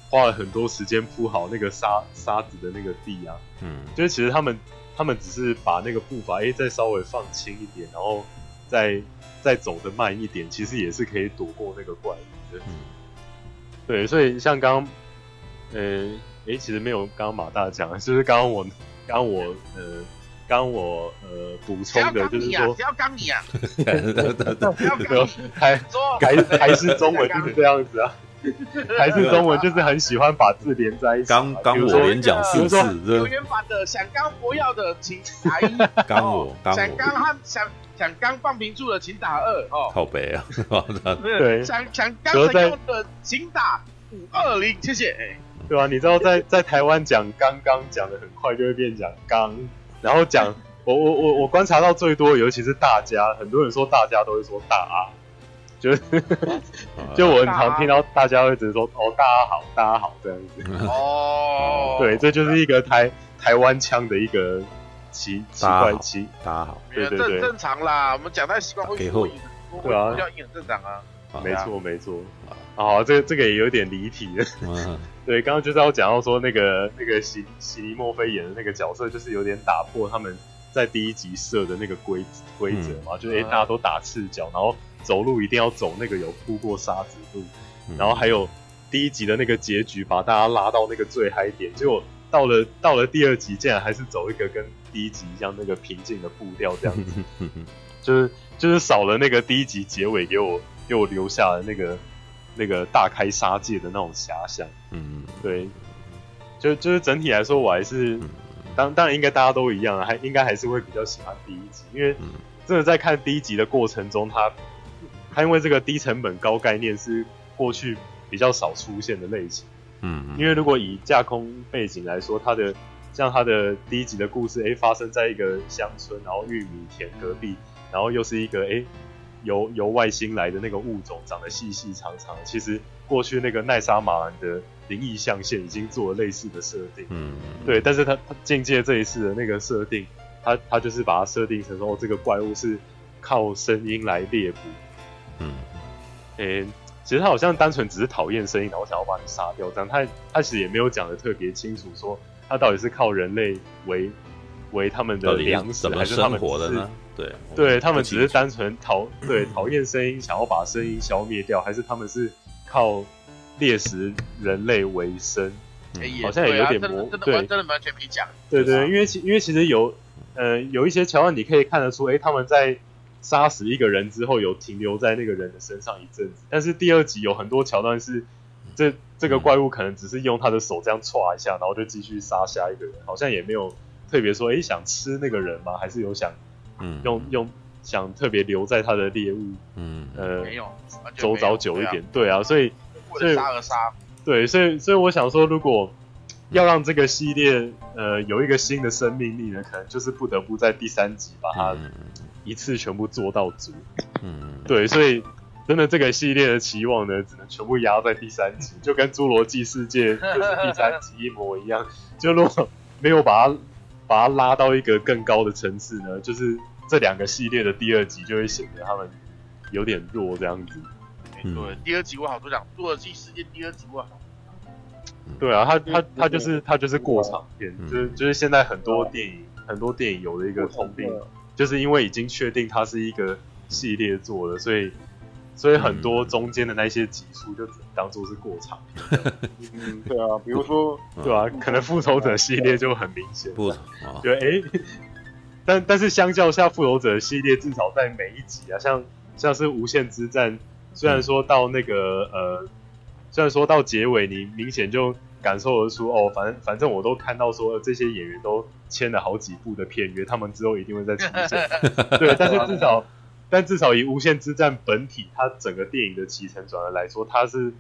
花了很多时间铺好那个沙沙子的那个地啊，嗯，就是其实他们他们只是把那个步伐哎再稍微放轻一点，然后再再走的慢一点，其实也是可以躲过那个怪物的，嗯，对，所以像刚刚呃。诶，其实没有刚刚马大讲，就是刚刚我，刚刚我，呃，刚刚我，呃，补充的就是说，只要刚你啊，还还还是中文就是这样子啊，还是中文就是很喜欢把字连在一起。刚刚我连讲四次，有原版的想刚不要的请打一，刚我刚想刚和想想刚放平住的请打二哦，靠北啊，对，想想刚能用的请打五二零，谢谢。对啊，你知道在在台湾讲刚刚讲的很快就会变讲刚，然后讲我我我我观察到最多，尤其是大家，很多人说大家都会说大啊，就是 就我很常听到大家会直接说哦大家好，大家好这样子。哦，对，这就是一个台台湾腔的一个奇奇怪奇，大家好，对对对，正常啦，我们讲太习惯会给后，对啊，比较很正常啊，没错没错，啊，这个这个也有点离题了。对，刚刚就是要讲到说那个那个席席尼墨菲演的那个角色，就是有点打破他们在第一集设的那个规规则嘛，嗯、就是哎大家都打赤脚，然后走路一定要走那个有铺过沙子路，嗯、然后还有第一集的那个结局把大家拉到那个最嗨点，结果到了到了第二集竟然还是走一个跟第一集一样那个平静的步调这样子，就是就是少了那个第一集结尾给我给我留下的那个那个大开杀戒的那种遐想。嗯，对，就就是整体来说，我还是当当然应该大家都一样，还应该还是会比较喜欢第一集，因为真的在看第一集的过程中，它它因为这个低成本高概念是过去比较少出现的类型。嗯，因为如果以架空背景来说，它的像它的第一集的故事，哎，发生在一个乡村，然后玉米田隔壁，然后又是一个哎，由由外星来的那个物种，长得细细长长。其实过去那个奈莎马兰的灵异象限已经做了类似的设定，嗯，对。但是他他境界这一次的那个设定，他他就是把它设定成说，哦，这个怪物是靠声音来猎捕，嗯，哎。其实他好像单纯只是讨厌声音，然后想要把你杀掉，这样他他其实也没有讲的特别清楚，说他到底是靠人类为为他们的粮食，还是他们活的呢？对，对他们只是单纯讨 对讨厌声音，想要把声音消灭掉，还是他们是靠猎食人类为生？好像也有点模糊，对，真的完全没讲。对对，因为其因为其实有呃有一些桥段，你可以看得出，哎，他们在。杀死一个人之后，有停留在那个人的身上一阵子。但是第二集有很多桥段是，这这个怪物可能只是用他的手这样歘一下，然后就继续杀下一个人，好像也没有特别说，哎，想吃那个人吗？还是有想，嗯，用用想特别留在他的猎物，嗯，呃，没有，走早久一点，对啊，所以，所以杀而杀，对，所以所以我想说，如果要让这个系列呃有一个新的生命力呢，可能就是不得不在第三集把它。一次全部做到足，嗯，对，所以真的这个系列的期望呢，只能全部压在第三集，就跟《侏罗纪世界》就是第三集一模一样。就如果没有把它把它拉到一个更高的层次呢，就是这两个系列的第二集就会显得他们有点弱这样子。没错，第二集我好多讲，《侏罗纪世界》第二集我好。对啊，他他他就是他就是过场片，就是就是现在很多电影很多电影有的一个通病。就是因为已经确定它是一个系列做的，所以所以很多中间的那些集数就只能当做是过场。嗯，对啊，比如说，对啊，可能复仇者系列就很明显。不，对，哎，但但是相较下，复仇者系列至少在每一集啊，像像是无限之战，虽然说到那个呃，虽然说到结尾，你明显就。感受得出哦，反正反正我都看到说这些演员都签了好几部的片约，他们之后一定会再出现。对，但是至少，但至少以《无限之战》本体，它整个电影的起承转合来说，它是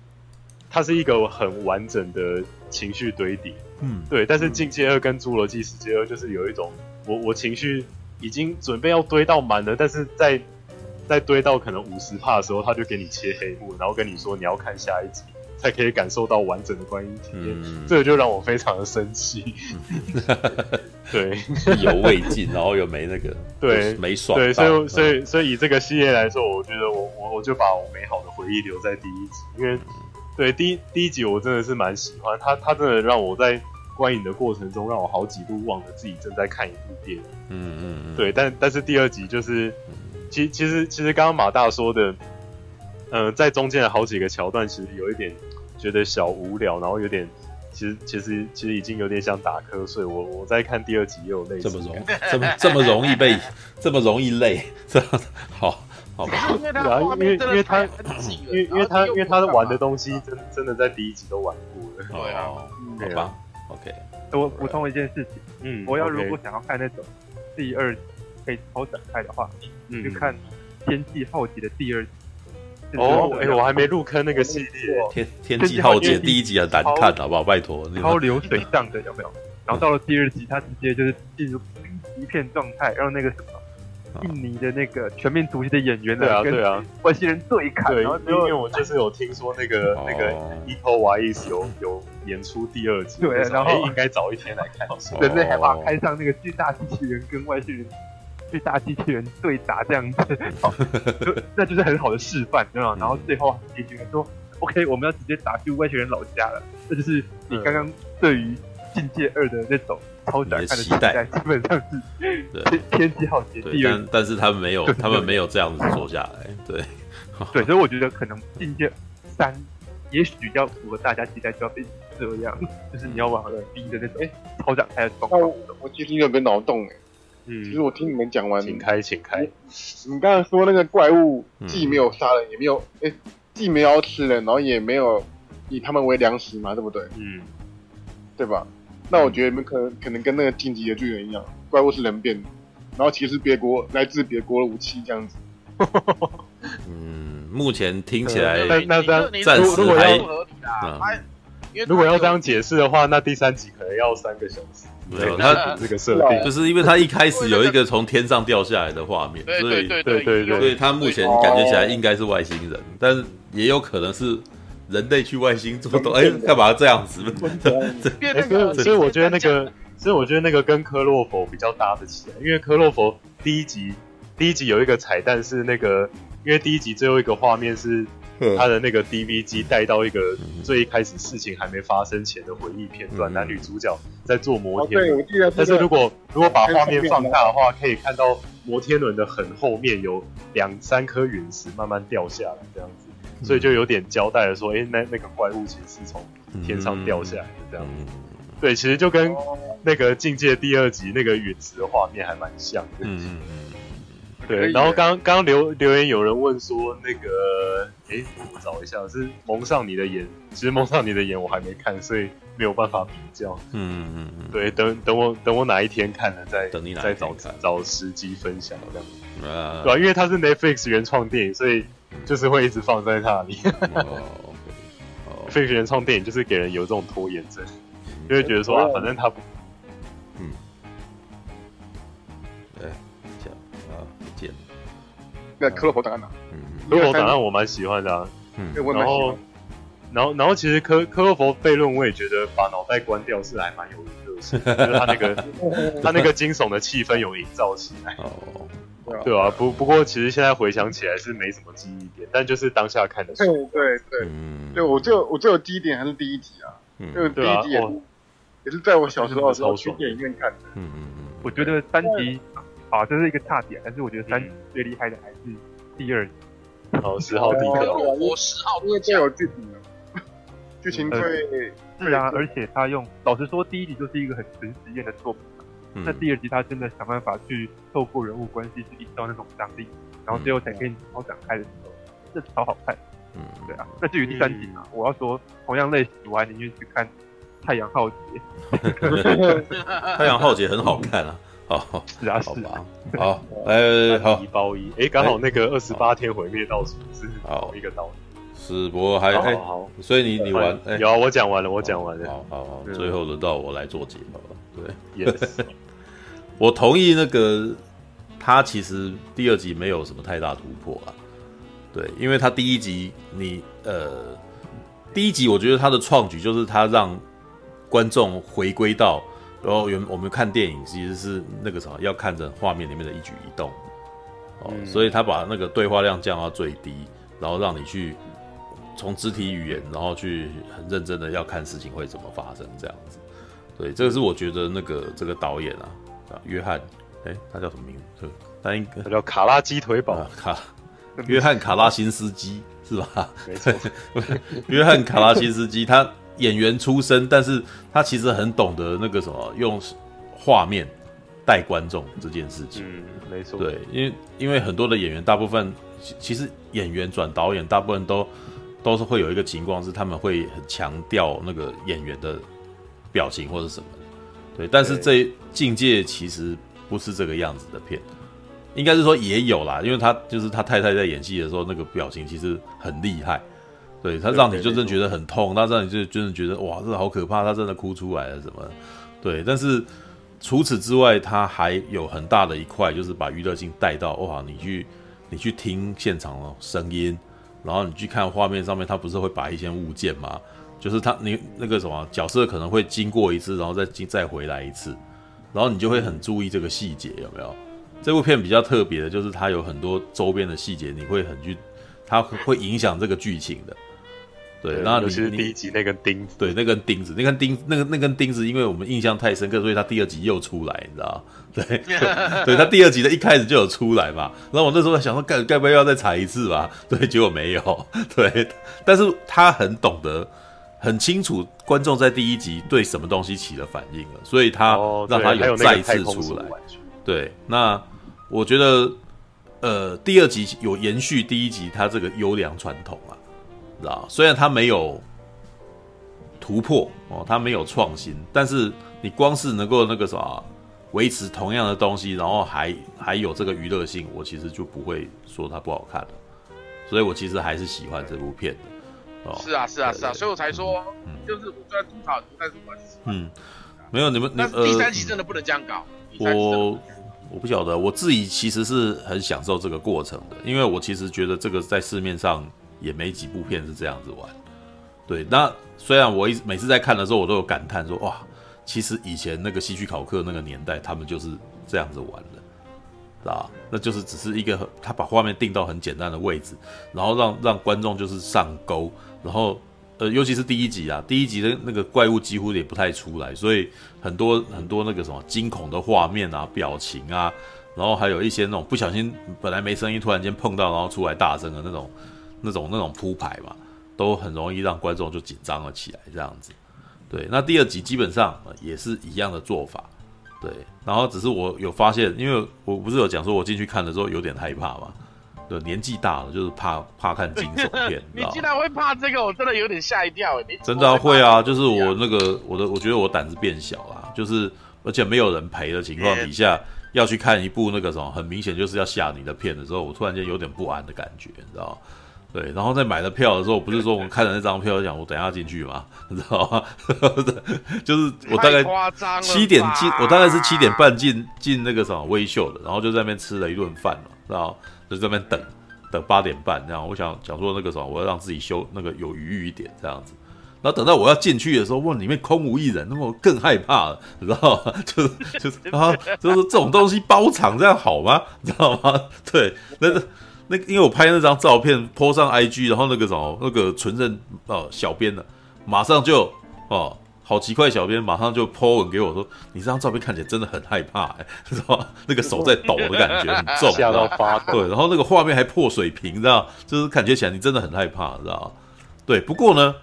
它是一个很完整的情绪堆叠。嗯，对。但是《境界二》跟《侏罗纪世界二》就是有一种，我我情绪已经准备要堆到满了，但是在在堆到可能五十帕的时候，他就给你切黑幕，然后跟你说你要看下一集。才可以感受到完整的观影体验，嗯、这个就让我非常的生气。对，意犹未尽，然后又没那个，对，没爽。对，所以，所以，所以以这个系列来说，我觉得我我我就把我美好的回忆留在第一集，因为对第一第一集我真的是蛮喜欢他，他真的让我在观影的过程中，让我好几度忘了自己正在看一部电影。嗯嗯嗯。对，但但是第二集就是，其其实其实刚刚马大说的。嗯、呃，在中间的好几个桥段，其实有一点觉得小无聊，然后有点，其实其实其实已经有点想打瞌睡。我我在看第二集也有类似，这么容这么这么容易被这么容易累，这样好好吧？对啊，因为因为他因为因为他因为他玩的东西真真的在第一集都玩过了。对啊，好吧，OK。我补充一件事情，嗯，我要如果想要看那种第二可以超展开的话，嗯，去看《天际浩劫》的第二集。哦，哎，我还没入坑那个系列《天天际浩劫》第一集很难看，好不好？拜托，超流水账的有没有？然后到了第二集，他直接就是进入一片状态，让那个什么印尼的那个全面突袭的演员呢，跟外星人对砍。对，因为我就是有听说那个那个 Iko Uwais 有有演出第二集，对，然后应该早一天来看。人类害怕开上那个巨大机器人跟外星人。巨大机器人对打这样子，好，就那就是很好的示范，对吧？然后最后结局说，OK，我们要直接打去外星人老家了。这就是你刚刚对于《境界二》的那种超展开的期待，基本上是天天气好，节气。但但是他们没有，他们没有这样子做下来，对 对，所以我觉得可能《境界三》也许要符合大家期待，就要变成这样，就是你要往了逼的那种，哎，超展开的状况。我其实有个脑洞，哎。嗯，其实我听你们讲完，请开，请开。你刚才说那个怪物既没有杀人，也没有，哎，既没有吃人，然后也没有以他们为粮食嘛，对不对？嗯，对吧？那我觉得你们可能可能跟那个晋级的巨人一样，怪物是人变的，然后其实别国来自别国的武器这样子。嗯，目前听起来那那这样暂时还。如果要这样解释的话，那第三集可能要三个小时。没有，他这个设定就是因为他一开始有一个从天上掉下来的画面，所以对对对，所以他目前感觉起来应该是外星人，但是也有可能是人类去外星做东。哎，干嘛这样子？所以 所以我觉得那个，所以我觉得那个跟科洛佛比较搭得起来，因为科洛佛第一集第一集有一个彩蛋是那个，因为第一集最后一个画面是。他的那个 DV 机带到一个最一开始事情还没发生前的回忆片段，男女主角在坐摩天轮。但是如果如果把画面放大的话，可以看到摩天轮的很后面有两三颗陨石慢慢掉下来，这样子，所以就有点交代了说，哎，那那个怪物其实是从天上掉下来的这样子。对，其实就跟那个境界第二集那个陨石的画面还蛮像的。嗯嗯嗯。对，然后刚刚留留言有人问说那个，哎，我找一下，是蒙上你的眼，其实蒙上你的眼我还没看，所以没有办法比较。嗯嗯嗯，对，等等我等我哪一天看了再等你再找找时机分享这样。啊，对啊，因为它是 Netflix 原创电影，所以就是会一直放在那里。哦，Netflix 原创电影就是给人有这种拖延症，就会觉得说啊，反正他不。那克洛弗档案呢？嗯，克洛弗档案我蛮喜欢的啊。嗯，然后，然后，然后，其实科克洛佛悖论我也觉得把脑袋关掉是还蛮有意思的，就是他那个 他那个惊悚的气氛有营造起来。哦，对啊，不不过其实现在回想起来是没什么记忆点，但就是当下看的时候。对对对，对我就我就有第一点还是第一集啊，就第一集也是也是在我小时候的时候去电影院看的。嗯嗯嗯，我觉得三集。啊，这是一个差点，但是我觉得三集最厉害的还是第二集。哦，十号第一个，我十号，因为最有剧情了，剧情最是啊，而且他用，老实说，第一集就是一个很纯实验的作品，那第二集他真的想办法去透过人物关系去营造那种张力，然后最后才跟你好展开的时候，这超好看。嗯，对啊。那至于第三集嘛，我要说，同样类型，我还宁愿去看《太阳浩劫》。太阳浩劫很好看啊。哦，是啊，是啊，好，哎，好，一包一，哎，刚好那个二十八天毁灭倒数是好。一个道理，是，不过还好，好，所以你你玩，有，我讲完了，我讲完了，好好好，最后轮到我来做结了，对，yes，我同意那个，他其实第二集没有什么太大突破啊，对，因为他第一集你呃，第一集我觉得他的创举就是他让观众回归到。然后原我们看电影其实是那个什么，要看着画面里面的一举一动，哦，所以他把那个对话量降到最低，然后让你去从肢体语言，然后去很认真的要看事情会怎么发生这样子。对，这个是我觉得那个这个导演啊，啊，约翰，哎，他叫什么名字？他应该他叫卡拉鸡腿堡，卡，约翰卡拉辛斯基是吧？没错，约翰卡拉辛斯基他。演员出身，但是他其实很懂得那个什么，用画面带观众这件事情。嗯，没错。对，因为因为很多的演员，大部分其实演员转导演，大部分都都是会有一个情况，是他们会很强调那个演员的表情或者什么。对，但是这境界其实不是这个样子的片，应该是说也有啦，因为他就是他太太在演戏的时候，那个表情其实很厉害。对，他让你就真的觉得很痛，那让你就真的觉得哇，这好可怕，他真的哭出来了什么？对，但是除此之外，他还有很大的一块，就是把娱乐性带到哇，你去你去听现场的声音，然后你去看画面上面，他不是会摆一些物件吗？就是他你那个什么角色可能会经过一次，然后再经再回来一次，然后你就会很注意这个细节有没有？这部片比较特别的就是它有很多周边的细节，你会很去，它会影响这个剧情的。对，然后尤其是第一集那根钉子，对，那根钉子，那根钉，那个那根钉子，因为我们印象太深刻，所以他第二集又出来，你知道 对，对他第二集的一开始就有出来嘛。然后我那时候在想说，该该不会要再踩一次吧？对，结果没有。对，但是他很懂得，很清楚观众在第一集对什么东西起了反应了，所以他让他有再次出来。对，那我觉得，呃，第二集有延续第一集他这个优良传统啊，知道？虽然他没有突破哦，他没有创新，但是你光是能够那个啥，维持同样的东西，然后还还有这个娱乐性，我其实就不会说它不好看了。所以我其实还是喜欢这部片的。哦，是啊，是啊，是啊，所以我才说，嗯、就是我虽然吐槽，但是我。嗯，没有你们，但是第三期真的不能这样搞。呃、我我不晓得，我自己其实是很享受这个过程的，因为我其实觉得这个在市面上也没几部片是这样子玩。对，那虽然我一每次在看的时候，我都有感叹说，哇，其实以前那个戏剧考克那个年代，他们就是这样子玩的，啊，那就是只是一个他把画面定到很简单的位置，然后让让观众就是上钩，然后。呃，尤其是第一集啊，第一集的那个怪物几乎也不太出来，所以很多很多那个什么惊恐的画面啊、表情啊，然后还有一些那种不小心本来没声音，突然间碰到然后出来大声的那种、那种、那种铺排嘛，都很容易让观众就紧张了起来，这样子。对，那第二集基本上也是一样的做法，对，然后只是我有发现，因为我不是有讲说我进去看的时候有点害怕嘛。年纪大了，就是怕怕看惊悚片。你竟然会怕这个，我真的有点吓一跳哎！真的会啊，就是我那个我的，我觉得我胆子变小了，就是而且没有人陪的情况底下，要去看一部那个什么，很明显就是要吓你的片的时候，我突然间有点不安的感觉，你知道？对，然后在买了票的时候，不是说我们看了那张票，想我等一下进去嘛，你知道吗？就是我大概七点进，我大概是七点半进进那个什么微秀的，然后就在那边吃了一顿饭嘛，知道？就在那边等，等八点半这样。我想讲说那个什么，我要让自己休那个有余裕一点这样子。然后等到我要进去的时候，哇里面空无一人，那么我更害怕了，你知道吗？就是就是啊，就是这种东西包场这样好吗？你知道吗？对，那个那因为我拍那张照片 po 上 IG，然后那个什么那个纯正哦小编的，马上就哦。好奇怪，小编马上就 po 文给我说：“你这张照片看起来真的很害怕，哎，知道吗？那个手在抖的感觉很重，吓到发抖。对，然后那个画面还破水平，知道就是感觉起来你真的很害怕，知道对，不过呢，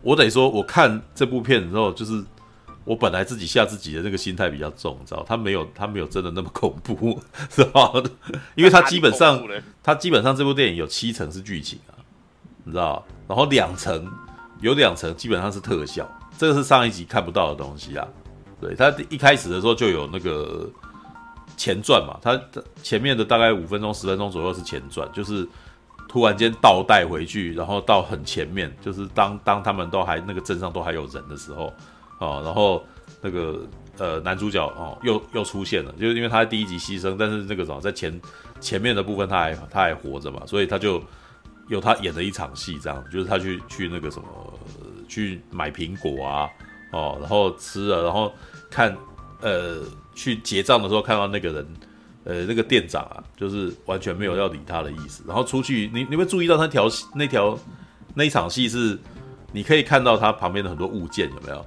我得说，我看这部片的时候，就是我本来自己吓自己的那个心态比较重，你知道他没有，他没有真的那么恐怖，是吧？因为他基本上，他基本上这部电影有七成是剧情啊，你知道然后两成有两成基本上是特效。这个是上一集看不到的东西啊，对，他一开始的时候就有那个前传嘛，他前面的大概五分钟十分钟左右是前传，就是突然间倒带回去，然后到很前面，就是当当他们都还那个镇上都还有人的时候，哦，然后那个呃男主角哦又又出现了，就是因为他第一集牺牲，但是那个什么在前前面的部分他还他还活着嘛，所以他就有他演的一场戏，这样就是他去去那个什么。去买苹果啊，哦，然后吃了，然后看，呃，去结账的时候看到那个人，呃，那个店长啊，就是完全没有要理他的意思。然后出去，你你会注意到那条那条那一场戏是，你可以看到他旁边的很多物件有没有？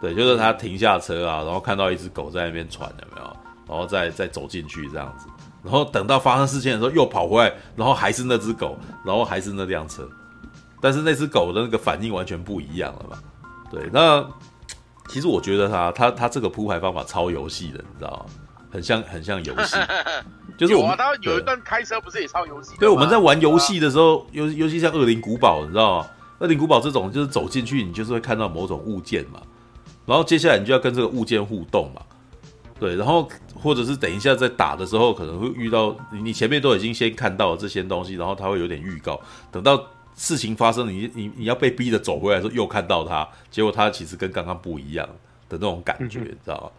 对，就是他停下车啊，然后看到一只狗在那边喘有没有？然后再再走进去这样子，然后等到发生事件的时候又跑回来，然后还是那只狗，然后还是那辆车。但是那只狗的那个反应完全不一样了嘛？对，那其实我觉得它它它这个铺排方法超游戏的，你知道吗？很像很像游戏，就是我们有啊，他有一段开车不是也超游戏？对，我们在玩游戏的时候，尤尤其像《恶灵古堡》，你知道吗？《恶灵古堡》这种就是走进去，你就是会看到某种物件嘛，然后接下来你就要跟这个物件互动嘛，对，然后或者是等一下在打的时候可能会遇到你前面都已经先看到了这些东西，然后它会有点预告，等到。事情发生，你你你要被逼着走回来的时候，又看到他，结果他其实跟刚刚不一样的那种感觉，你知道吗？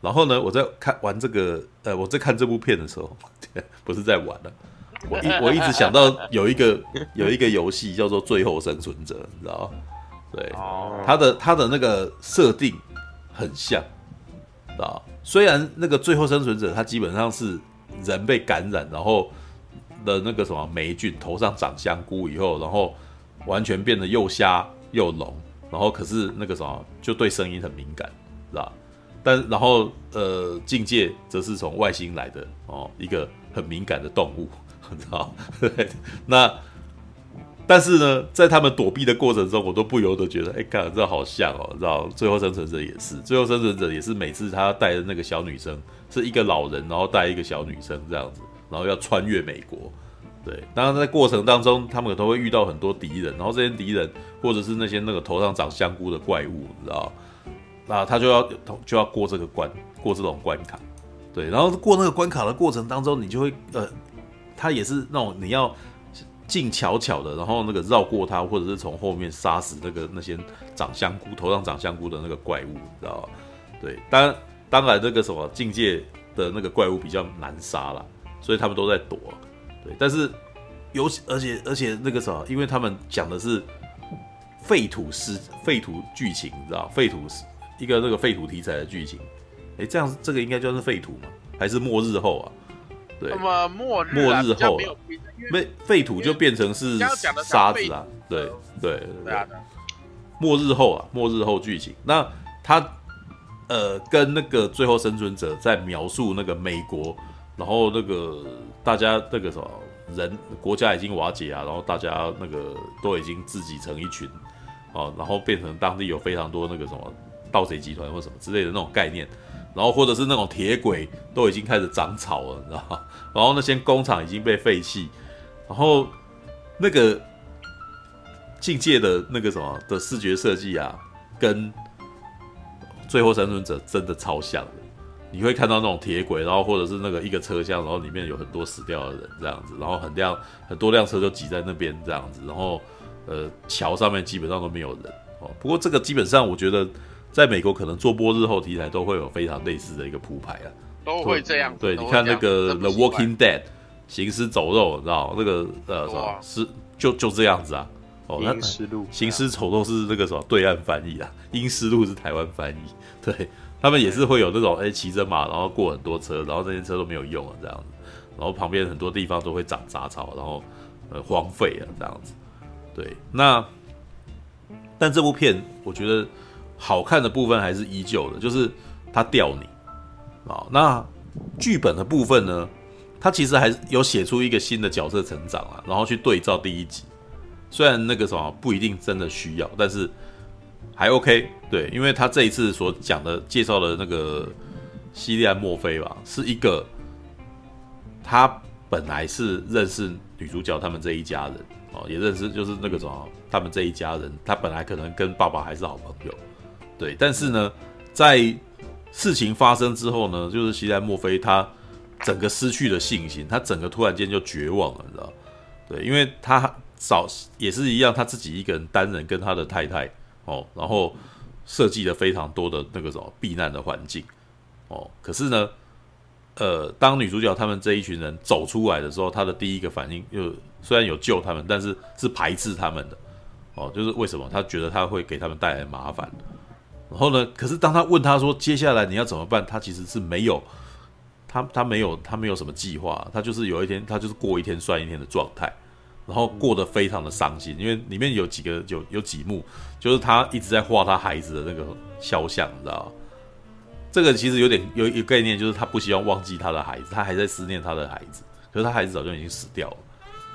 然后呢，我在看玩这个，呃，我在看这部片的时候，不是在玩了，我一我一直想到有一个 有一个游戏叫做《最后生存者》，你知道吗？对，他的他的那个设定很像，知道吗？虽然那个《最后生存者》他基本上是人被感染，然后。的那个什么霉菌，头上长香菇以后，然后完全变得又瞎又聋，然后可是那个什么就对声音很敏感，是吧？但然后呃，境界则是从外星来的哦，一个很敏感的动物，你知道？对，那但是呢，在他们躲避的过程中，我都不由得觉得，哎，看这好像哦，知道？最后生存者也是，最后生存者也是每次他带的那个小女生是一个老人，然后带一个小女生这样子，然后要穿越美国。对，当然在过程当中，他们都会遇到很多敌人，然后这些敌人或者是那些那个头上长香菇的怪物，你知道？那他就要就要过这个关，过这种关卡。对，然后过那个关卡的过程当中，你就会呃，他也是那种你要静悄悄的，然后那个绕过他，或者是从后面杀死那个那些长香菇头上长香菇的那个怪物，你知道吧？对，当当然那个什么境界的那个怪物比较难杀了，所以他们都在躲。对，但是尤其而且而且那个什么，因为他们讲的是废土是废土剧情，你知道废土是一个那个废土题材的剧情。哎，这样这个应该就是废土嘛？还是末日后啊？对，那么末日、啊、末日后、啊，废废土就变成是沙子啊？对对对，对，末日后啊，末日后剧情。那他呃，跟那个最后生存者在描述那个美国。然后那个大家那个什么人国家已经瓦解啊，然后大家那个都已经自己成一群，啊，然后变成当地有非常多那个什么盗贼集团或什么之类的那种概念，然后或者是那种铁轨都已经开始长草了，你知道吗？然后那些工厂已经被废弃，然后那个境界的那个什么的视觉设计啊，跟最后生存者真的超像的。你会看到那种铁轨，然后或者是那个一个车厢，然后里面有很多死掉的人这样子，然后很辆很多辆车就挤在那边这样子，然后呃桥上面基本上都没有人哦。不过这个基本上我觉得在美国可能做播日后题材都会有非常类似的一个铺排啊，都会这样。对，你看那个 The Walking Dead，行尸走肉，你知道那个呃什么是就就这样子啊。哦，那行尸走肉是那个什么对岸翻译啊，阴尸路是台湾翻译，对。他们也是会有那种哎，骑着马，然后过很多车，然后这些车都没有用了这样子，然后旁边很多地方都会长杂草，然后呃荒废了这样子。对，那但这部片我觉得好看的部分还是依旧的，就是它吊你啊。那剧本的部分呢，它其实还是有写出一个新的角色成长啊，然后去对照第一集，虽然那个什么不一定真的需要，但是。还 OK，对，因为他这一次所讲的介绍的那个西利安·墨菲吧，是一个他本来是认识女主角他们这一家人哦，也认识就是那个什么他们这一家人，他本来可能跟爸爸还是好朋友，对，但是呢，在事情发生之后呢，就是西利安·墨菲他整个失去了信心，他整个突然间就绝望了，你知道？对，因为他早也是一样，他自己一个人单人跟他的太太。哦，然后设计了非常多的那个什么避难的环境，哦，可是呢，呃，当女主角他们这一群人走出来的时候，她的第一个反应就虽然有救他们，但是是排斥他们的，哦，就是为什么？她觉得她会给他们带来麻烦。然后呢，可是当他问她说接下来你要怎么办，她其实是没有，她她没有她没有什么计划，她就是有一天她就是过一天算一天的状态。然后过得非常的伤心，因为里面有几个有有几幕，就是他一直在画他孩子的那个肖像，你知道？这个其实有点有一概念，就是他不希望忘记他的孩子，他还在思念他的孩子，可是他孩子早就已经死掉了，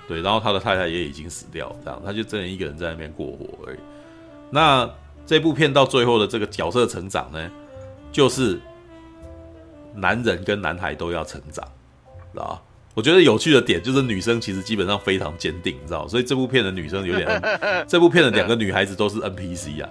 对，然后他的太太也已经死掉了，这样他就真的一个人在那边过活而已。那这部片到最后的这个角色成长呢，就是男人跟男孩都要成长，知道？我觉得有趣的点就是女生其实基本上非常坚定，你知道，所以这部片的女生有点，这部片的两个女孩子都是 NPC 啊，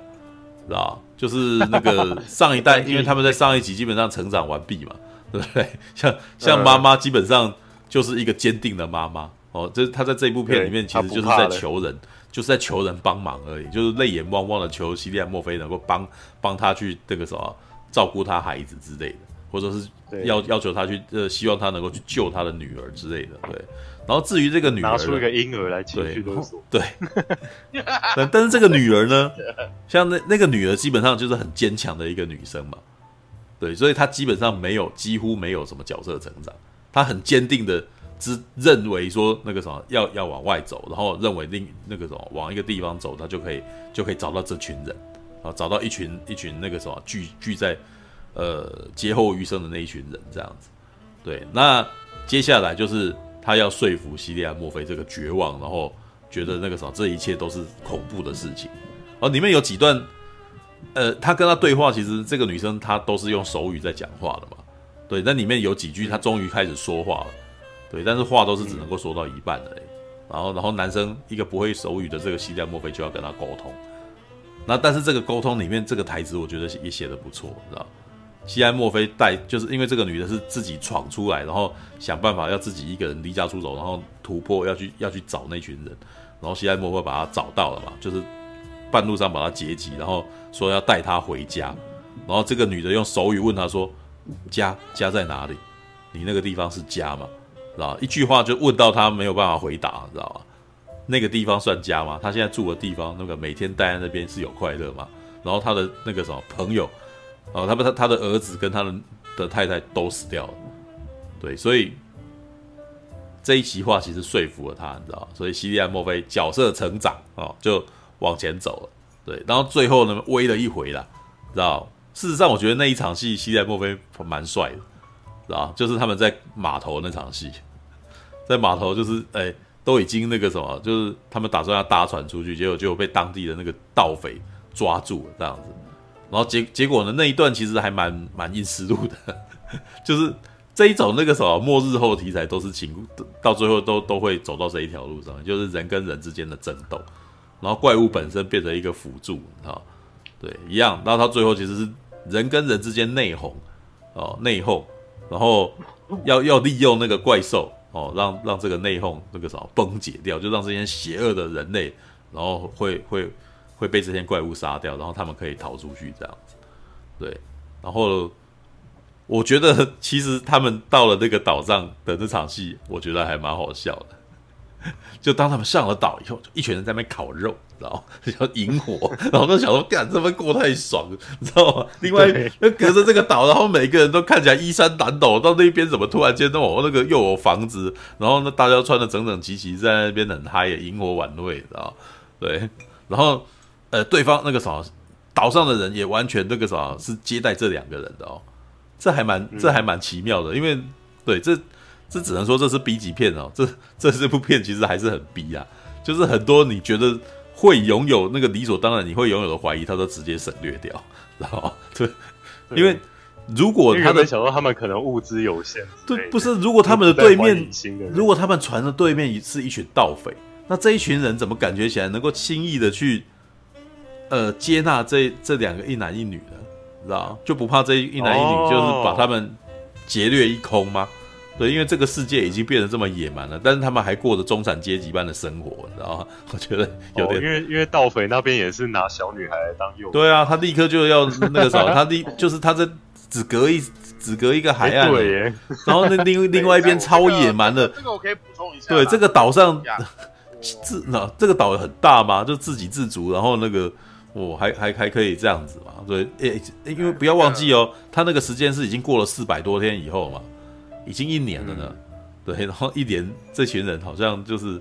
知道，就是那个上一代，因为他们在上一集基本上成长完毕嘛，对不对？像像妈妈基本上就是一个坚定的妈妈哦，这她在这一部片里面其实就是在求人，就是在求人帮忙而已，就是泪眼汪汪的求西利亚·墨菲能够帮帮她去这个什么照顾她孩子之类的。或者是要要求他去，呃，希望他能够去救他的女儿之类的，对。然后至于这个女儿，拿出一个婴儿来情绪勒索，对。但 但是这个女儿呢，像那那个女儿基本上就是很坚强的一个女生嘛，对，所以她基本上没有几乎没有什么角色成长，她很坚定的只认为说那个什么要要往外走，然后认为另那个什么往一个地方走，她就可以就可以找到这群人，啊，找到一群一群那个什么聚聚在。呃，劫后余生的那一群人这样子，对，那接下来就是他要说服西利亚·墨菲这个绝望，然后觉得那个什么，这一切都是恐怖的事情。哦，里面有几段，呃，他跟他对话，其实这个女生她都是用手语在讲话的嘛。对，那里面有几句，她终于开始说话了。对，但是话都是只能够说到一半的。然后，然后男生一个不会手语的这个西利亚墨菲就要跟他沟通。那但是这个沟通里面这个台词，我觉得也写的不错，知道？西安墨菲带就是因为这个女的是自己闯出来，然后想办法要自己一个人离家出走，然后突破要去要去找那群人，然后西安墨菲把他找到了嘛，就是半路上把他截击，然后说要带他回家，然后这个女的用手语问他说：“家家在哪里？你那个地方是家吗？”知道？一句话就问到他没有办法回答，知道吧？那个地方算家吗？他现在住的地方，那个每天待在那边是有快乐吗？然后他的那个什么朋友。哦，他们，他他的儿子跟他的的太太都死掉了，对，所以这一席话其实说服了他，你知道，所以西利亚墨菲角色成长哦，就往前走了，对，然后最后呢，威了一回啦，知道？事实上，我觉得那一场戏西利亚墨菲蛮帅的，知道？就是他们在码头那场戏，在码头就是哎，都已经那个什么，就是他们打算要搭船出去，结果就被当地的那个盗匪抓住了，这样子。然后结结果呢？那一段其实还蛮蛮阴湿路的，就是这一种那个什么末日后题材都是情，到最后都都会走到这一条路上，就是人跟人之间的争斗，然后怪物本身变成一个辅助，啊，对，一样。然后到最后其实是人跟人之间内讧，哦，内讧，然后要要利用那个怪兽，哦，让让这个内讧那个什么崩解掉，就让这些邪恶的人类，然后会会。会被这些怪物杀掉，然后他们可以逃出去，这样子，对。然后我觉得，其实他们到了那个岛上的那场戏，我觉得还蛮好笑的。就当他们上了岛以后，就一群人在那边烤肉，然后 要引火，然后都想说，干这么过太爽，你知道吗？另外，那隔着这个岛，然后每个人都看起来衣衫褴褛，到那边怎么突然间那我那个又有房子，然后那大家穿的整整齐齐，在那边很嗨，引火晚会，知道对，然后。呃，对方那个啥，岛上的人也完全那个啥，是接待这两个人的哦，这还蛮这还蛮奇妙的，因为对这这只能说这是 B 级片哦，这这这部片其实还是很 B 啊，就是很多你觉得会拥有那个理所当然你会拥有的怀疑，他都直接省略掉，然后对，因为如果他的想到他们可能物资有限，对，不是如果他们的对面如果他们船的对面是一群盗匪，那这一群人怎么感觉起来能够轻易的去？呃，接纳这这两个一男一女的，知道就不怕这一男一女就是把他们劫掠一空吗？Oh. 对，因为这个世界已经变得这么野蛮了，但是他们还过着中产阶级般的生活，你知道吗？我觉得有点，oh, 因为因为盗匪那边也是拿小女孩来当诱。对啊，他立刻就要那个什么，他立就是他这只隔一只隔一个海岸，对耶，然后那另 另外一边超野蛮的，这个我可以补充一下，对，这个岛上自那这个岛很大嘛，就自给自足，然后那个。哦，还还还可以这样子嘛？对，诶、欸，因为不要忘记哦，他那个时间是已经过了四百多天以后嘛，已经一年了呢。对，然后一年这群人好像就是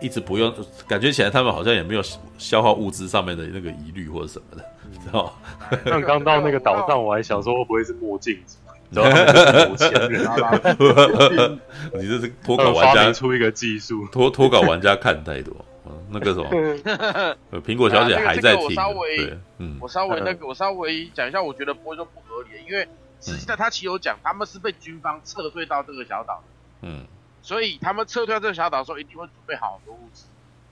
一直不用，感觉起来他们好像也没有消耗物资上面的那个疑虑或者什么的，知道吗？像刚到那个岛上，我还想说会不会是墨镜子，你 你这是脱稿玩家出一个技术，脱脱稿玩家看太多。那个什么，苹果小姐还在听。啊那个、我稍微，嗯，我稍微那个，我稍微讲一下，我觉得不会说不合理，因为实际上他其实有讲，他们是被军方撤退到这个小岛，嗯，所以他们撤退到这个小岛的时候，一定会准备好很多物资。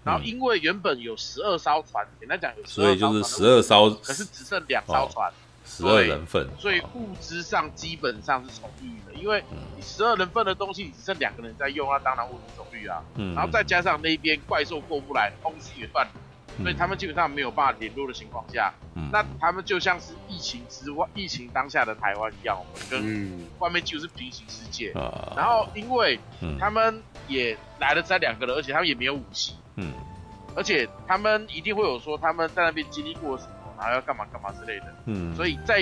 然后因为原本有十二艘船，简单讲有十二艘船，所以就是十二艘，可是只剩两艘船。哦十二人份，所以物资上基本上是充裕的，因为你十二人份的东西，你只剩两个人在用，那当然物资充裕啊。嗯，然后再加上那边怪兽过不来，东西也断了，所以他们基本上没有办法联络的情况下，嗯，那他们就像是疫情之外，疫情当下的台湾一样，我们跟外面就是平行世界。嗯，然后因为他们也来了这两个人，而且他们也没有武器，嗯，而且他们一定会有说他们在那边经历过什么。还要干嘛干嘛之类的，嗯，所以在，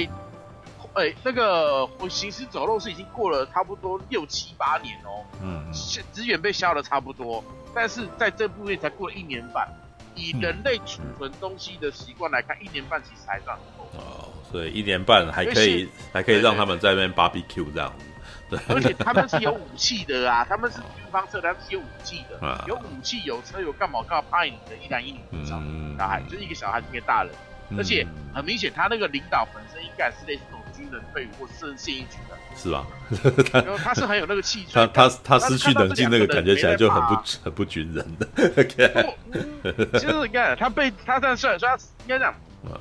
哎、欸，那个我行尸走肉是已经过了差不多六七八年哦，嗯，资源被消了差不多，但是在这部片才过了一年半，以人类储存东西的习惯来看，一年半其实还算够。哦，所以一年半还可以，还可以让他们在那边 barbecue 这样子。对，而且他们是有武器的啊，他们是军方车，他们是有武器的，啊、有武器、有车、有干嘛干嘛，派你的一男一女以上小孩，就是一个小孩，一个大人，嗯、而且很明显，他那个领导本身应该是类似那种军人退伍或是现役军的，是吧？他他是很有那个气质，他他他失去冷静那个感觉起来就很不很不军人的。其实你看他被他这样算，说他应该讲，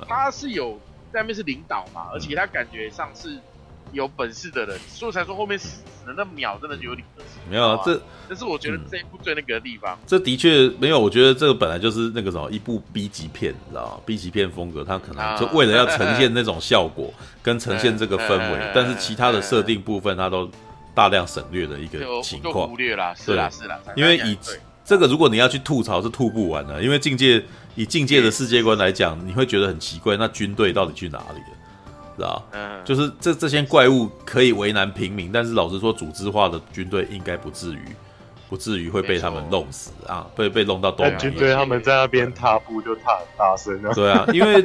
他是有在那边是领导嘛，而且他感觉上是。有本事的人，所以才说后面死死的那秒真的就有点可惜。没有啊，这这是我觉得这一部最那个的地方。嗯、这的确没有，我觉得这个本来就是那个什么一部 B 级片，你知道吗？B 级片风格，它可能就为了要呈现 那种效果跟呈现这个氛围，但是其他的设定部分它都大量省略的一个情况。忽略啦，是啦是啦。因为以这个，如果你要去吐槽，是吐不完的。因为境界以境界的世界观来讲，你会觉得很奇怪，那军队到底去哪里了？知道，嗯，就是这这些怪物可以为难平民，但是老实说，组织化的军队应该不至于，不至于会被他们弄死啊，被被弄到东南。军队他们在那边踏步就踏很大声啊。对啊，因为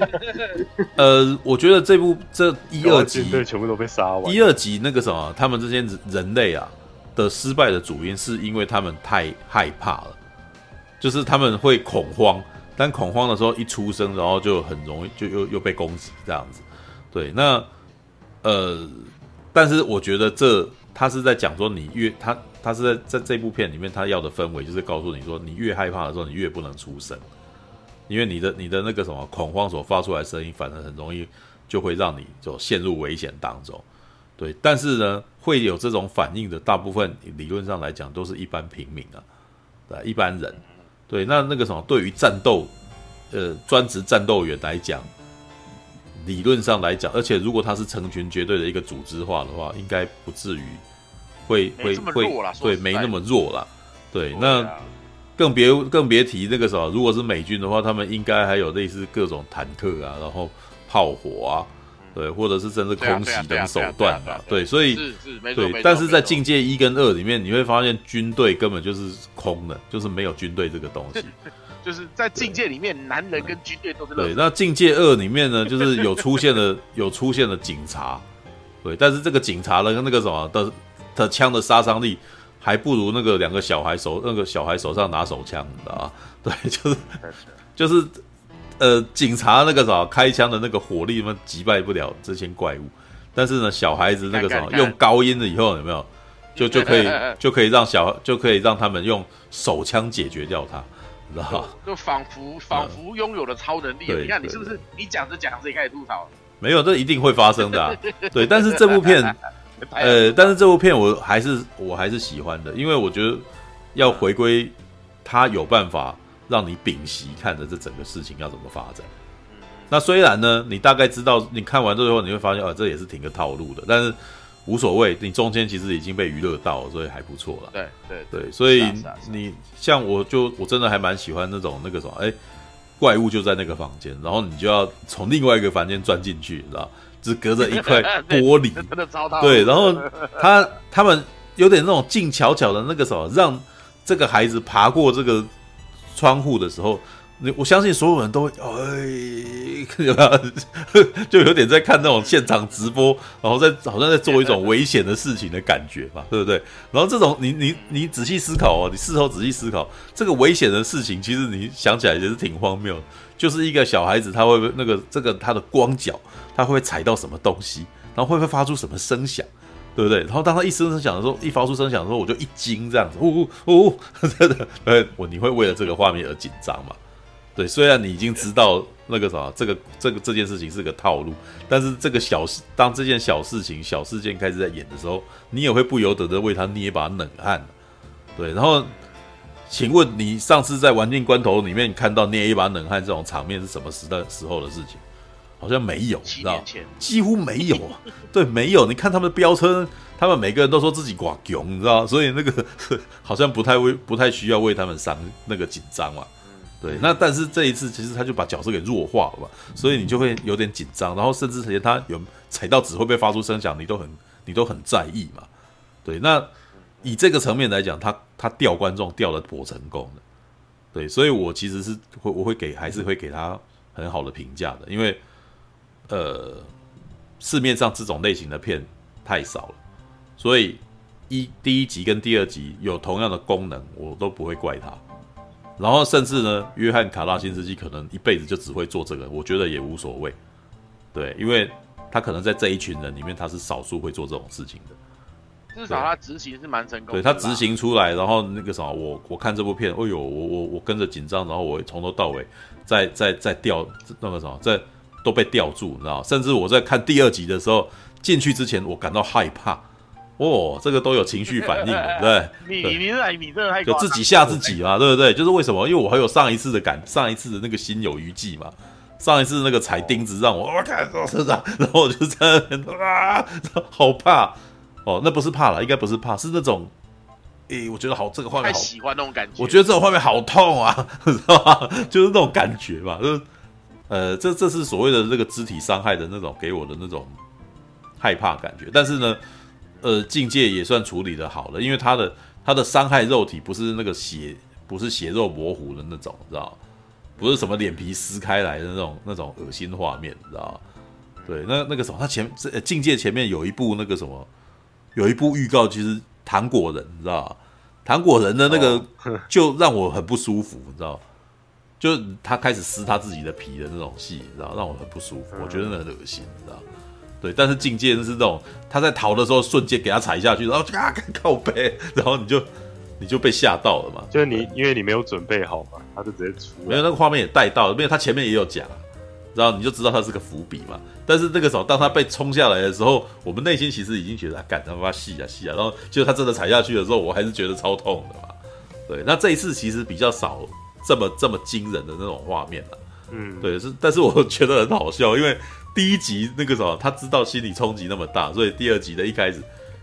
呃，我觉得这部这一二集全部都被杀完。一二集那个什么，他们这些人类啊的失败的主因，是因为他们太害怕了，就是他们会恐慌，但恐慌的时候一出生，然后就很容易就又又被攻击这样子。对，那呃，但是我觉得这他是在讲说，你越他他是在在这部片里面，他要的氛围就是告诉你说，你越害怕的时候，你越不能出声，因为你的你的那个什么恐慌所发出来声音，反而很容易就会让你就陷入危险当中。对，但是呢，会有这种反应的大部分理论上来讲，都是一般平民啊，对，一般人。对，那那个什么，对于战斗，呃，专职战斗员来讲。理论上来讲，而且如果他是成群结队的一个组织化的话，应该不至于会会会对没那么弱啦。对，那更别更别提那个什么，如果是美军的话，他们应该还有类似各种坦克啊，然后炮火啊，对，或者是甚至空袭等手段啊。对，所以对，但是在境界一跟二里面，你会发现军队根本就是空的，就是没有军队这个东西。就是在境界里面，男人跟军队都是对。那境界二里面呢，就是有出现了 有出现了警察，对，但是这个警察的跟那个什么的的枪的杀伤力还不如那个两个小孩手那个小孩手上拿手枪，你知道吗？对，就是就是呃，警察那个什么开枪的那个火力，他妈击败不了这些怪物，但是呢，小孩子那个什么用高音了以后有没有，就就可以 就可以让小就可以让他们用手枪解决掉他。知道就仿佛仿佛拥有了超能力。你看，你是不是你讲着讲着也开始吐槽？没有，这一定会发生的、啊。对，但是这部片，呃，但是这部片我还是我还是喜欢的，因为我觉得要回归，他有办法让你屏息看着这整个事情要怎么发展。那虽然呢，你大概知道，你看完之后你会发现，啊，这也是挺个套路的，但是。无所谓，你中间其实已经被娱乐到了，所以还不错了。对对对，所以你像我就我真的还蛮喜欢那种那个什么，哎，怪物就在那个房间，然后你就要从另外一个房间钻进去，你知道只隔着一块 玻璃。对，然后他他们有点那种静悄悄的那个什么，让这个孩子爬过这个窗户的时候。我相信所有人都会，哎，就有点在看那种现场直播，然后在好像在做一种危险的事情的感觉吧，对不对？然后这种你你你仔细思考哦，你事后仔细思考，这个危险的事情，其实你想起来也是挺荒谬。就是一个小孩子，他会不会那个这个他的光脚，他会不会踩到什么东西，然后会不会发出什么声响，对不对？然后当他一声声响的时候，一发出声响的时候，我就一惊，这样子，呜呜呜，真的，呃，我你会为了这个画面而紧张吗？对，虽然你已经知道那个啥，这个这个这件事情是个套路，但是这个小事，当这件小事情、小事件开始在演的时候，你也会不由得的为他捏把冷汗。对，然后，请问你上次在《玩命关头》里面看到捏一把冷汗这种场面是什么时代时候的事情？好像没有，知道？几乎没有啊。对，没有。你看他们的飙车，他们每个人都说自己寡穷，你知道？所以那个 好像不太为不太需要为他们伤那个紧张嘛。对，那但是这一次其实他就把角色给弱化了嘛，所以你就会有点紧张，然后甚至连他有踩到纸会不会发出声响，你都很你都很在意嘛。对，那以这个层面来讲，他他吊观众吊的颇成功的，对，所以我其实是会我会给还是会给他很好的评价的，因为呃市面上这种类型的片太少了，所以一第一集跟第二集有同样的功能，我都不会怪他。然后甚至呢，约翰卡拉辛斯基可能一辈子就只会做这个，我觉得也无所谓。对，因为他可能在这一群人里面，他是少数会做这种事情的。至少他执行是蛮成功的。对，他执行出来，然后那个什么，我我看这部片，哎呦，我我我跟着紧张，然后我从头到尾在在在吊那个什么，在都被吊住，你知道？甚至我在看第二集的时候，进去之前我感到害怕。哦，这个都有情绪反应，对。你你你这你这太就自己吓自己嘛，对不对？就是为什么？因为我还有上一次的感，上一次的那个心有余悸嘛。上一次那个踩钉子让我我看到是这样，然后我就在那边啊，好怕哦。那不是怕了，应该不是怕，是那种，诶，我觉得好，这个画面好太喜欢那种感觉。我觉得这种画面好痛啊，知道吧？就是那种感觉嘛，就是呃，这这是所谓的这个肢体伤害的那种给我的那种害怕感觉，但是呢。呃，境界也算处理的好了，因为他的他的伤害肉体不是那个血，不是血肉模糊的那种，知道？不是什么脸皮撕开来的那种那种恶心画面，你知道？对，那那个什么，他前这境界前面有一部那个什么，有一部预告，其实糖果人，你知道？糖果人的那个 就让我很不舒服，你知道？就他开始撕他自己的皮的那种戏，你知道？让我很不舒服，我觉得那很恶心，你知道对，但是境界是这种，他在逃的时候瞬间给他踩下去，然后啊靠背，然后你就你就被吓到了嘛。就是你因为你没有准备好嘛，他就直接出。没有那个画面也带到了，因为他前面也有讲，然后你就知道他是个伏笔嘛。但是那个时候当他被冲下来的时候，我们内心其实已经觉得啊，干他妈戏啊戏啊，然后就他真的踩下去的时候，我还是觉得超痛的嘛。对，那这一次其实比较少这么这么惊人的那种画面了。嗯，对，是，但是我觉得很好笑，因为。第一集那个什么，他知道心理冲击那么大，所以第二集的一开始，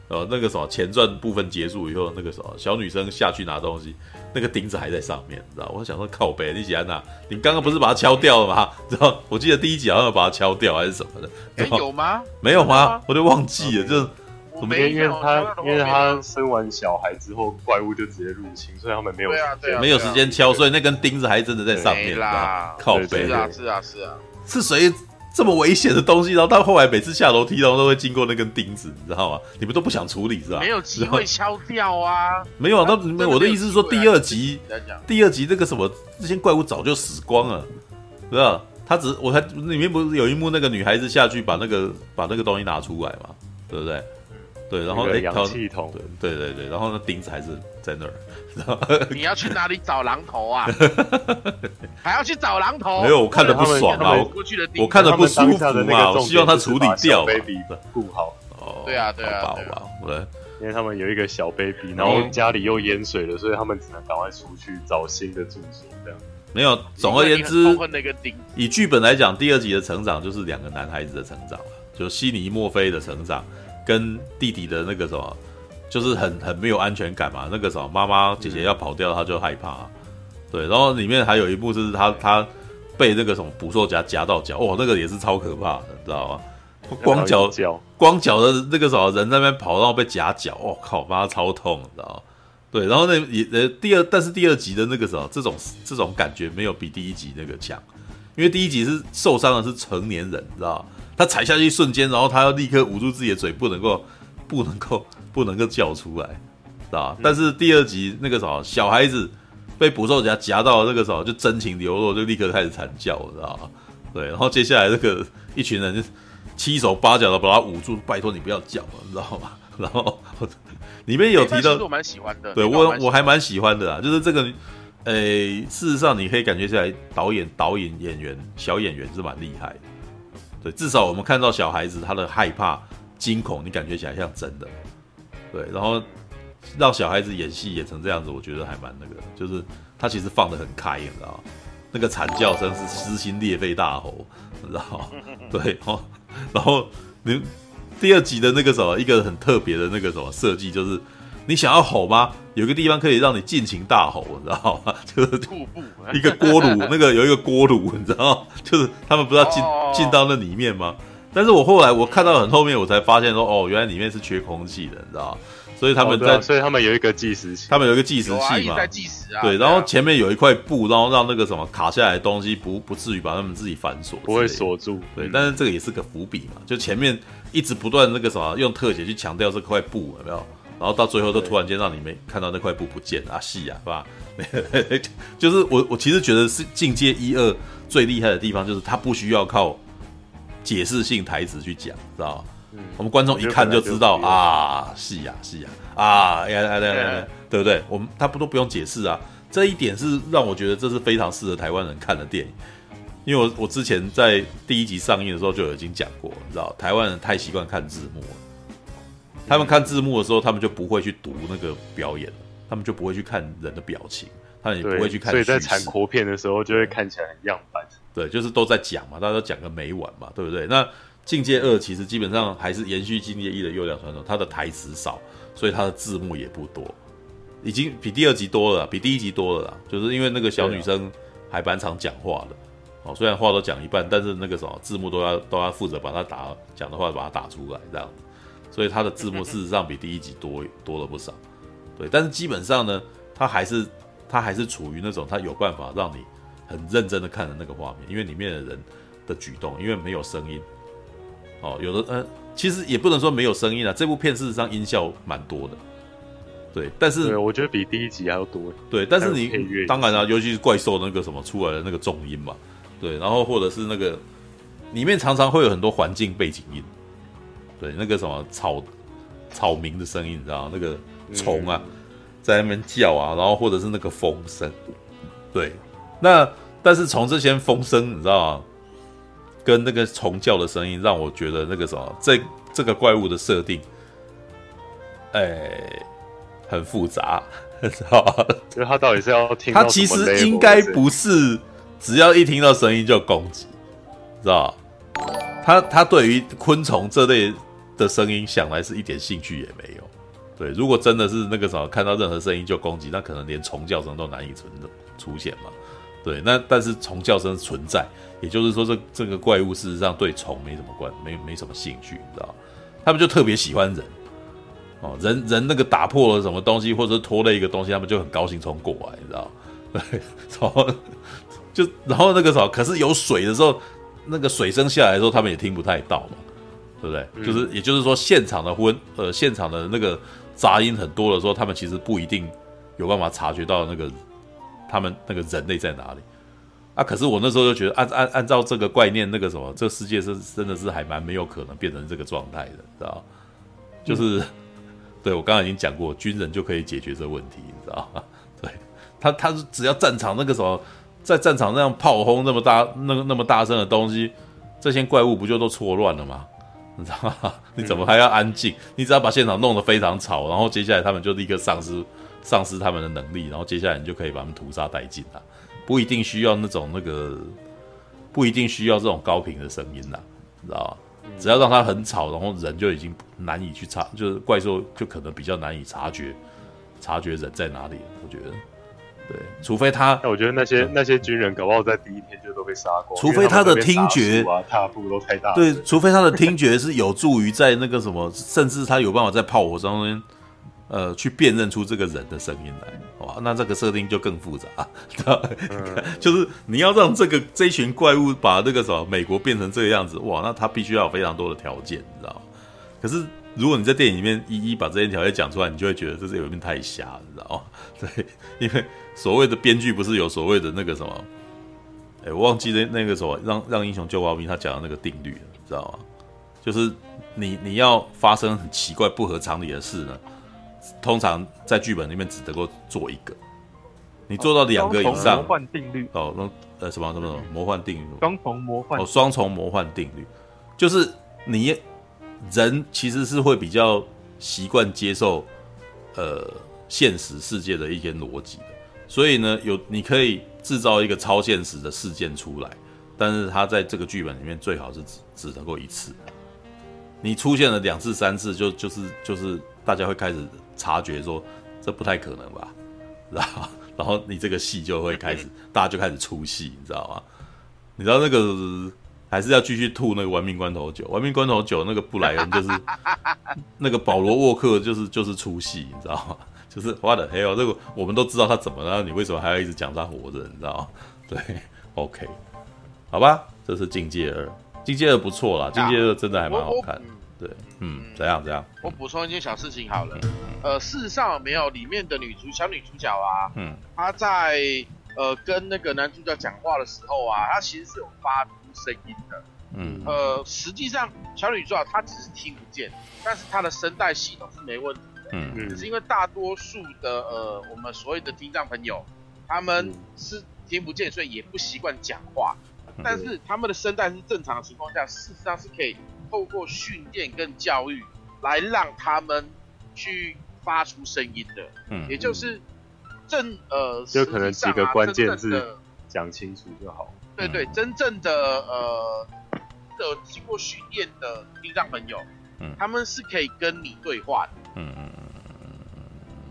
呃，那个什么前传部分结束以后，那个什么小女生下去拿东西，那个钉子还在上面，你知道？我想说靠北，你喜欢哪？你刚刚不是把它敲掉了吗？知道？我记得第一集好像要把它敲掉还是什么的？欸、有吗？没有吗？我就忘记了，就是我没因为他因为他生完小孩之后，怪物就直接入侵，所以他们没有时间，没有时间敲，所以那根钉子还真的在上面啦。靠背，是啊是啊是啊，是谁？这么危险的东西，然后到后来每次下楼梯，然后都会经过那根钉子，你知道吗？你们都不想处理是吧？没有机会敲掉啊！没有，那没有。我的意思是说，第二集，第二集那个什么，这些怪物早就死光了，知道？他只我还里面不是有一幕，那个女孩子下去把那个把那个东西拿出来嘛，对不对？对，然后哎，氧气筒，对对对，然后那钉子还是在那儿。你要去哪里找榔头啊？还要去找榔头？没有，我看的不爽啊！我看的不舒服嘛，我希望他处理掉。baby 顾好哦，对啊，对啊，好吧，对，因为他们有一个小 baby，然后家里又淹水了，所以他们只能赶快出去找新的住所。这样没有。总而言之，以剧本来讲，第二集的成长就是两个男孩子的成长了，就悉尼墨菲的成长。跟弟弟的那个什么，就是很很没有安全感嘛。那个什么，妈妈姐姐要跑掉，他就害怕。对，然后里面还有一幕是他他被那个什么捕兽夹夹到脚，哦，那个也是超可怕的，你知道吗？光脚光脚的那个什么人在那边跑，然后被夹脚，哦靠，妈超痛，你知道吗？对，然后那也呃第二，但是第二集的那个什么，这种这种感觉没有比第一集那个强，因为第一集是受伤的是成年人，你知道吗？他踩下去一瞬间，然后他要立刻捂住自己的嘴，不能够，不能够，不能够叫出来，知道吧？嗯、但是第二集那个什么，小孩子被捕兽夹夹到那个时候，就真情流露，就立刻开始惨叫，知道吧？对，然后接下来这个一群人就七手八脚的把他捂住，拜托你不要叫，你知道吗？然后里面有提到，我蛮喜欢的，对我我还蛮喜欢的啊，就是这个，事实上你可以感觉出来，导演、导演、演员、小演员是蛮厉害的。对，至少我们看到小孩子他的害怕、惊恐，你感觉起来像真的。对，然后让小孩子演戏演成这样子，我觉得还蛮那个，就是他其实放得很开，你知道？那个惨叫声是撕心裂肺大吼，你知道吗？对，哦，然后你第二集的那个什么，一个很特别的那个什么设计，就是。你想要吼吗？有个地方可以让你尽情大吼，你知道吗？就是 一个锅炉，那个有一个锅炉，你知道吗？就是他们不是要进进到那里面吗？但是我后来我看到很后面，我才发现说，哦，原来里面是缺空气的，你知道吗？所以他们在，哦啊、所以他们有一个计时器，他们有一个计时器嘛，在计时啊。对，然后前面有一块布，然后让那个什么卡下来的东西不不至于把他们自己反锁，不会锁住。对，但是这个也是个伏笔嘛，就前面一直不断那个什么用特写去强调这块布有没有，然后到最后都突然间让你没看到那块布不见啊，戏啊，是吧？就是我我其实觉得是进阶一二最厉害的地方，就是他不需要靠解释性台词去讲，知道吗？嗯、我们观众一看就知道啊，是呀，是呀，啊，呀呀呀呀，对不对？我们他不都不用解释啊，这一点是让我觉得这是非常适合台湾人看的电影，因为我我之前在第一集上映的时候就已经讲过，你知道，台湾人太习惯看字幕了，他们看字幕的时候，他们就不会去读那个表演，他们就不会去看人的表情，他们也不会去看，所以在残国片的时候就会看起来很样板，对，就是都在讲嘛，大家都讲个没完嘛，对不对？那。境界二其实基本上还是延续境界一的优良传统，它的台词少，所以它的字幕也不多，已经比第二集多了，比第一集多了啦。就是因为那个小女生还蛮常讲话的，哦，虽然话都讲一半，但是那个什么字幕都要都要负责把它打讲的话把它打出来这样子，所以它的字幕事实上比第一集多多了不少。对，但是基本上呢，它还是它还是处于那种它有办法让你很认真的看的那个画面，因为里面的人的举动，因为没有声音。哦，有的，嗯，其实也不能说没有声音啊。这部片事实上音效蛮多的，对，但是我觉得比第一集还要多。对，但是你当然啊，尤其是怪兽那个什么出来的那个重音嘛，对，然后或者是那个里面常常会有很多环境背景音，对，那个什么草草鸣的声音，你知道吗？那个虫啊在那边叫啊，然后或者是那个风声，对，那但是从这些风声，你知道吗？跟那个虫叫的声音，让我觉得那个什么，这这个怪物的设定，哎、欸，很复杂，知道吧？就他到底是要听？他其实应该不是只要一听到声音就攻击，知道吧？他他对于昆虫这类的声音，想来是一点兴趣也没有。对，如果真的是那个什么，看到任何声音就攻击，那可能连虫叫声都难以存出现嘛。对，那但是虫叫声存在。也就是说这，这个怪物事实上对虫没什么关，没没什么兴趣，你知道？他们就特别喜欢人，哦，人人那个打破了什么东西，或者是拖了一个东西，他们就很高兴冲过来，你知道？对，然后就然后那个时候，可是有水的时候，那个水声下来的时候，他们也听不太到嘛，对不对？嗯、就是也就是说，现场的温呃，现场的那个杂音很多的时候，他们其实不一定有办法察觉到那个他们那个人类在哪里。啊！可是我那时候就觉得按，按按按照这个概念，那个什么，这个世界是真的是还蛮没有可能变成这个状态的，知道就是，嗯、对我刚刚已经讲过，军人就可以解决这个问题，你知道吗？对他，他是只要战场那个什么，在战场那样炮轰那么大、那个那么大声的东西，这些怪物不就都错乱了吗？你知道吗？你怎么还要安静？你只要把现场弄得非常吵，然后接下来他们就立刻丧失丧失他们的能力，然后接下来你就可以把他们屠杀殆尽了。不一定需要那种那个，不一定需要这种高频的声音呐，你知道吗？只要让它很吵，然后人就已经难以去察，就是怪兽就可能比较难以察觉，察觉人在哪里。我觉得，对，除非他，我觉得那些那些军人搞不好在第一天就都被杀光。除非他的听觉啊，踏步都太大。对，除非他的听觉是有助于在那个什么，甚至他有办法在炮火中间。呃，去辨认出这个人的声音来，哇，那这个设定就更复杂，嗯、就是你要让这个这一群怪物把那个什么美国变成这个样子，哇，那他必须要有非常多的条件，你知道吗？可是如果你在电影里面一一把这些条件讲出来，你就会觉得这是有点太瞎，你知道吗？对，因为所谓的编剧不是有所谓的那个什么，哎、欸，我忘记那那个什么让让英雄救亡兵他讲的那个定律了，你知道吗？就是你你要发生很奇怪不合常理的事呢。通常在剧本里面只能够做一个，你做到两个以上，魔幻定律。哦，那呃什么什么什么魔幻定律，双重魔幻哦，双重魔幻定律，就是你人其实是会比较习惯接受呃现实世界的一些逻辑的，所以呢，有你可以制造一个超现实的事件出来，但是它在这个剧本里面最好是只只能够一次，你出现了两次三次就就是就是大家会开始。察觉说这不太可能吧，然后然后你这个戏就会开始，大家就开始出戏，你知道吗？你知道那个还是要继续吐那个玩命关头九？玩命关头九那个布莱恩就是 那个保罗沃克，就是就是出戏，你知道吗？就是花的，还有这个我们都知道他怎么了，你为什么还要一直讲他活着？你知道吗？对，OK，好吧，这是境界二，境界二不错啦，境界二真的还蛮好看。对，嗯，怎样怎样？我补充一件小事情好了，呃，事实上没有里面的女主小女主角啊，嗯，她在呃跟那个男主角讲话的时候啊，她其实是有发出。声音的，嗯，呃，实际上小女主角她只是听不见，但是她的声带系统是没问题的，嗯。嗯，只是因为大多数的呃我们所谓的听障朋友，他们是听不见，所以也不习惯讲话，嗯、但是他们的声带是正常的情况下，事实上是可以透过训练跟教育来让他们去发出声音的，嗯，也就是正呃，就可能几个关键字讲清楚就好。对对，真正的呃的经过训练的听障朋友，嗯，他们是可以跟你对话的，嗯嗯嗯，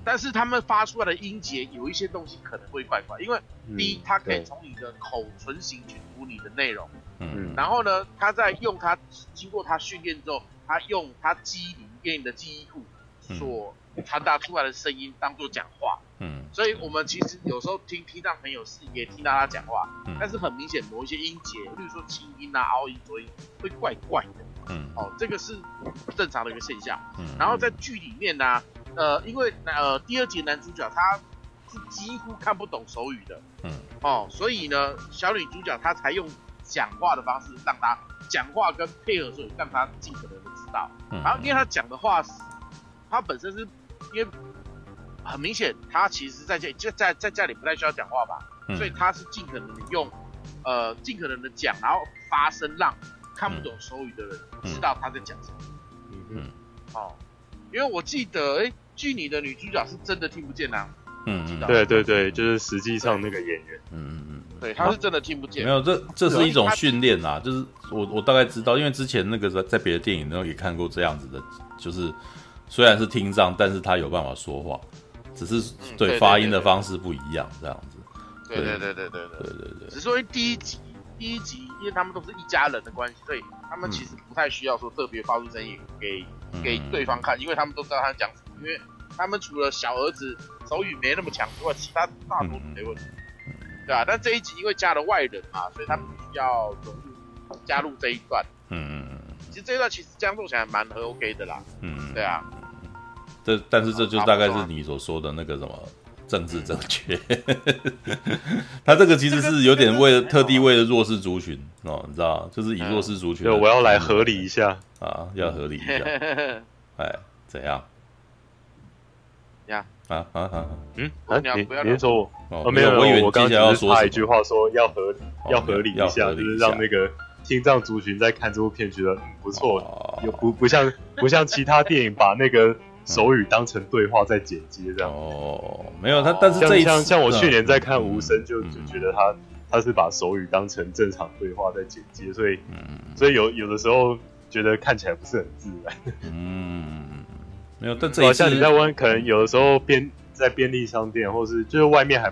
但是他们发出来的音节有一些东西可能会怪怪，因为第一，他可以从你的口唇形去读你的内容，嗯，然后呢，他在用他经过他训练之后，他用他记忆里面的记忆库所传达出来的声音当做讲话。嗯，所以我们其实有时候听听到朋友是也听到他讲话，嗯，但是很明显某一些音节，例如说清音啊、凹音、浊音会怪怪的，嗯，哦，这个是正常的一个现象。嗯，然后在剧里面呢，啊，呃，因为呃第二集男主角他是几乎看不懂手语的，嗯，哦，所以呢小女主角她才用讲话的方式让他讲话跟配合手语，让他尽可能的知道。嗯，然后因为他讲的话，他本身是因为。很明显，他其实在家就在在家里不太需要讲话吧，嗯、所以他是尽可能的用，呃，尽可能的讲，然后发声，让看不懂手语的人知道他在讲什么。嗯嗯。哦，因为我记得，哎，剧里的女主角是真的听不见呐、啊。嗯嗯。对对对，就是实际上那个演员。嗯嗯嗯。对，他是真的听不见。没有，这这是一种训练啊，就是我我大概知道，因为之前那个在在别的电影中也看过这样子的，就是虽然是听障，但是他有办法说话。只是对发音的方式不一样，这样子。对对对对对对对对对。只是说第一集，第一集，因为他们都是一家人的关系，所以他们其实不太需要说特别发出声音给给对方看，因为他们都知道他讲什么。因为他们除了小儿子手语没那么强之外，其他大多数没问题。对啊，但这一集因为加了外人嘛，所以他们需要融入加入这一段。嗯嗯嗯。其实这一段其实这样做起来蛮很 OK 的啦。嗯。对啊。这但是这就大概是你所说的那个什么政治正确，他这个其实是有点为了特地为了弱势族群哦，你知道，就是以弱势族群，对，我要来合理一下。啊，要合理一下，哎，怎样？呀。啊啊啊！嗯，你你说。我哦没有，我以为我刚才要说一句话，说要合要合理一下，就是让那个听障族群在看这部片觉得不错，有不不像不像其他电影把那个。手语当成对话在剪接这样哦，没有他，但是这一像像我去年在看《无声》，就就觉得他他是把手语当成正常对话在剪接，所以所以有有的时候觉得看起来不是很自然。嗯，没有，但这一像你在湾，可能有的时候便在便利商店，或是就是外面还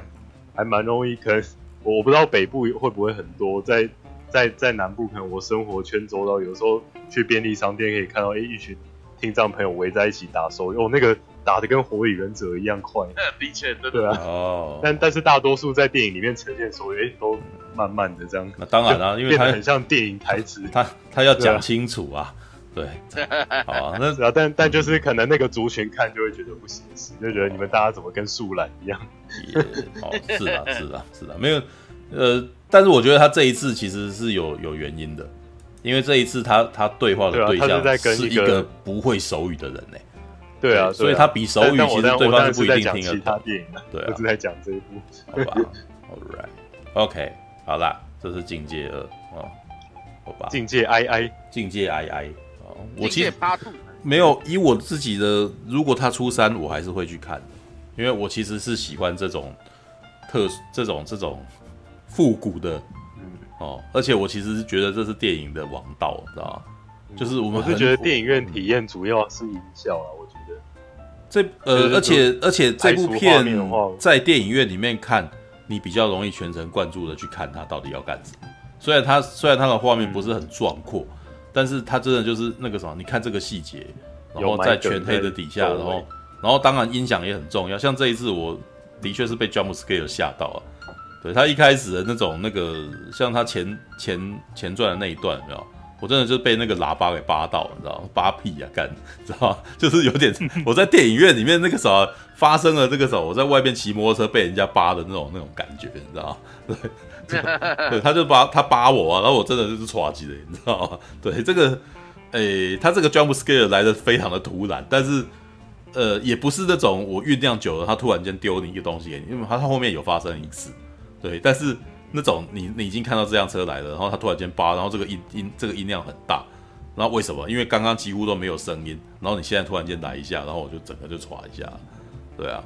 还蛮容易，可能我不知道北部会不会很多，在在在南部可能我生活圈周到，有时候去便利商店可以看到，哎，一群。听障朋友围在一起打手语，哦，那个打的跟火影忍者一样快。的确，对对啊。哦。但但是大多数在电影里面呈现手语，哎，都慢慢的这样。那当然啦，因为它很像电影台词，他他要讲清楚啊。对。好啊，那啊，但但就是可能那个族群看就会觉得不现实，就觉得你们大家怎么跟树懒一样？哦，是啊，是啊，是啊，没有，呃，但是我觉得他这一次其实是有有原因的。因为这一次他他对话的对象是一个不会手语的人呢，对啊，所以他比手语其实对方是不一定听得懂。对啊，是在讲这一部，好吧，All right，OK，好啦，这是境界二哦，好吧，境界 I I，境界 I I，哦，我其实没有以我自己的，如果他出三，我还是会去看，因为我其实是喜欢这种特这种这种复古的。哦，而且我其实是觉得这是电影的王道，你知道吗？就是我们是觉得电影院体验主要是音效啊，我觉得这呃，而且而且这部片在电影院里面看，你比较容易全神贯注的去看它到底要干什么。虽然它虽然它的画面不是很壮阔，嗯、但是它真的就是那个什么，你看这个细节，然后在全黑的底下，然后然后当然音响也很重要。像这一次，我的确是被 jump scare 吓到了。对，他一开始的那种那个，像他前前前传的那一段，有没有？我真的就被那个喇叭给扒到了，你知道吗？扒屁啊，干，知道吗？就是有点 我在电影院里面那个时候发生了这个时候，我在外面骑摩托车被人家扒的那种那种感觉，你知道吗？对，对，他就扒他扒我啊，然后我真的就是抓鸡的，你知道吗？对，这个，诶、欸，他这个 jump scare 来的非常的突然，但是呃，也不是那种我酝酿久了，他突然间丢你一个东西给你，因为他他后面有发生一次，对，但是。那种你你已经看到这辆车来了，然后他突然间叭，然后这个音音这个音量很大，然后为什么？因为刚刚几乎都没有声音，然后你现在突然间来一下，然后我就整个就唰一下，对啊，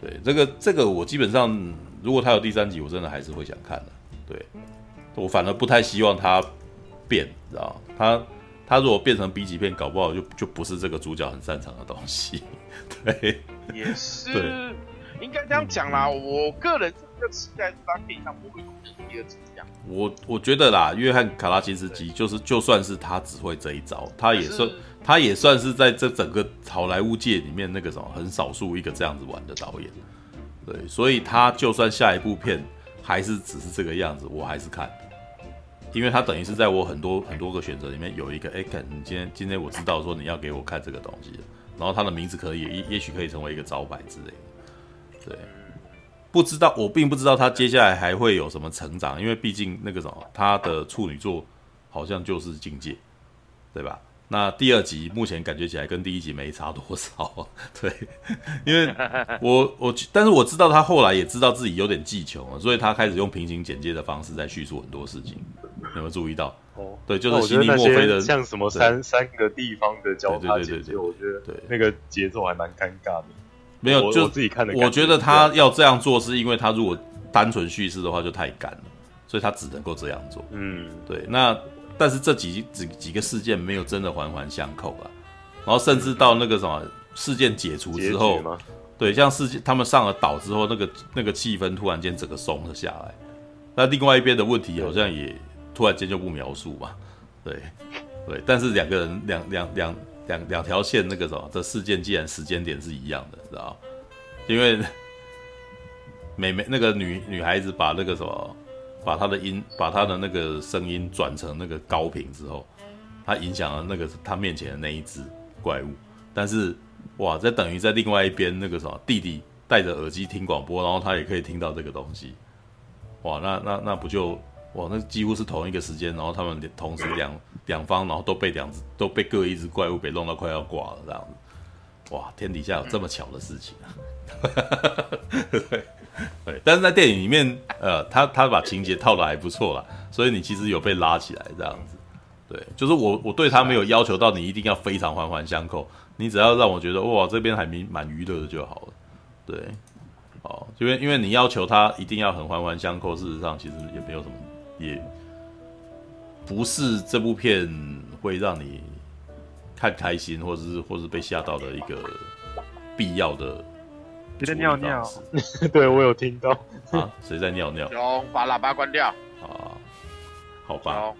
对这个这个我基本上如果他有第三集，我真的还是会想看的，对，我反而不太希望他变，知道吗？他他如果变成 B 级片，搞不好就就不是这个主角很擅长的东西，对，也是，应该这样讲啦，我个人。我我觉得啦，约翰卡拉奇斯基就是，就算是他只会这一招，他也算，他也算是在这整个好莱坞界里面那个什么很少数一个这样子玩的导演。对，所以他就算下一部片还是只是这个样子，我还是看，因为他等于是在我很多很多个选择里面有一个，哎、欸，看你今天今天我知道说你要给我看这个东西，然后他的名字可以也也许可以成为一个招牌之类的，对。不知道，我并不知道他接下来还会有什么成长，因为毕竟那个什么，他的处女座好像就是境界，对吧？那第二集目前感觉起来跟第一集没差多少，对，因为我我，但是我知道他后来也知道自己有点技巧了，所以他开始用平行简介的方式在叙述很多事情，有没有注意到？哦，对，就是悉尼莫菲的像什么三三个地方的交叉剪接，我觉得对那个节奏还蛮尴尬的。没有，就我自己看的。我觉得他要这样做，是因为他如果单纯叙事的话就太干了，所以他只能够这样做。嗯，对。那但是这几几几个事件没有真的环环相扣啊，然后甚至到那个什么事件解除之后，对，像事件他们上了岛之后，那个那个气氛突然间整个松了下来。那另外一边的问题好像也突然间就不描述嘛，对对。但是两个人两两两。两两条线那个什么，这事件既然时间点是一样的，知道？因为 美美那个女女孩子把那个什么，把她的音，把她的那个声音转成那个高频之后，她影响了那个她面前的那一只怪物。但是哇，这等于在另外一边那个什么弟弟戴着耳机听广播，然后他也可以听到这个东西。哇，那那那不就？哇，那几乎是同一个时间，然后他们同时两两方，然后都被两只都被各一只怪物给弄到快要挂了这样子。哇，天底下有这么巧的事情啊！对 对，但是在电影里面，呃，他他把情节套的还不错啦，所以你其实有被拉起来这样子。对，就是我我对他没有要求到你一定要非常环环相扣，你只要让我觉得哇，这边还蛮蛮娱乐的就好了。对，哦，因为因为你要求他一定要很环环相扣，事实上其实也没有什么。也不是这部片会让你看开心，或者是或者是被吓到的一个必要的。谁在尿尿？对，我有听到啊，谁在尿尿？熊，把喇叭关掉。啊，好吧。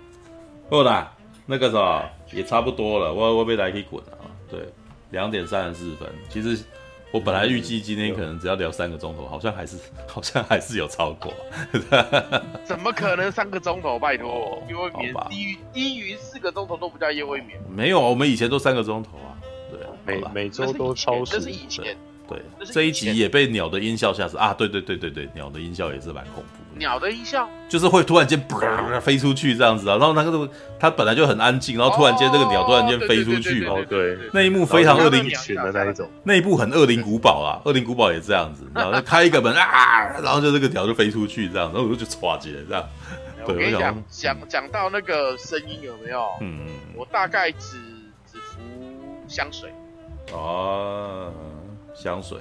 够了，那个啥也差不多了，我我被来可以滚了啊。对，两点三十四分，其实。我本来预计今天可能只要聊三个钟头，好像还是 好像还是有超过。怎么可能三个钟头？拜托，因为免低于低于四个钟头都不叫夜未眠。没有啊，我们以前都三个钟头啊。对啊，每每周都超时。这是以前。对，这一集也被鸟的音效吓死啊！对对对对对，鸟的音效也是蛮恐怖的。鸟的音效就是会突然间飞出去这样子啊，然后那个它本来就很安静，然后突然间这个鸟突然间飞出去，哦对，那一幕非常恶灵犬的那一种，那一部很恶灵古堡啊，恶灵古堡也这样子，然后开一个门啊，然后就这个鸟就飞出去这样，然后我就唰起来这样。我跟你讲讲讲到那个声音有没有？嗯，我大概只只服香水。哦。香水，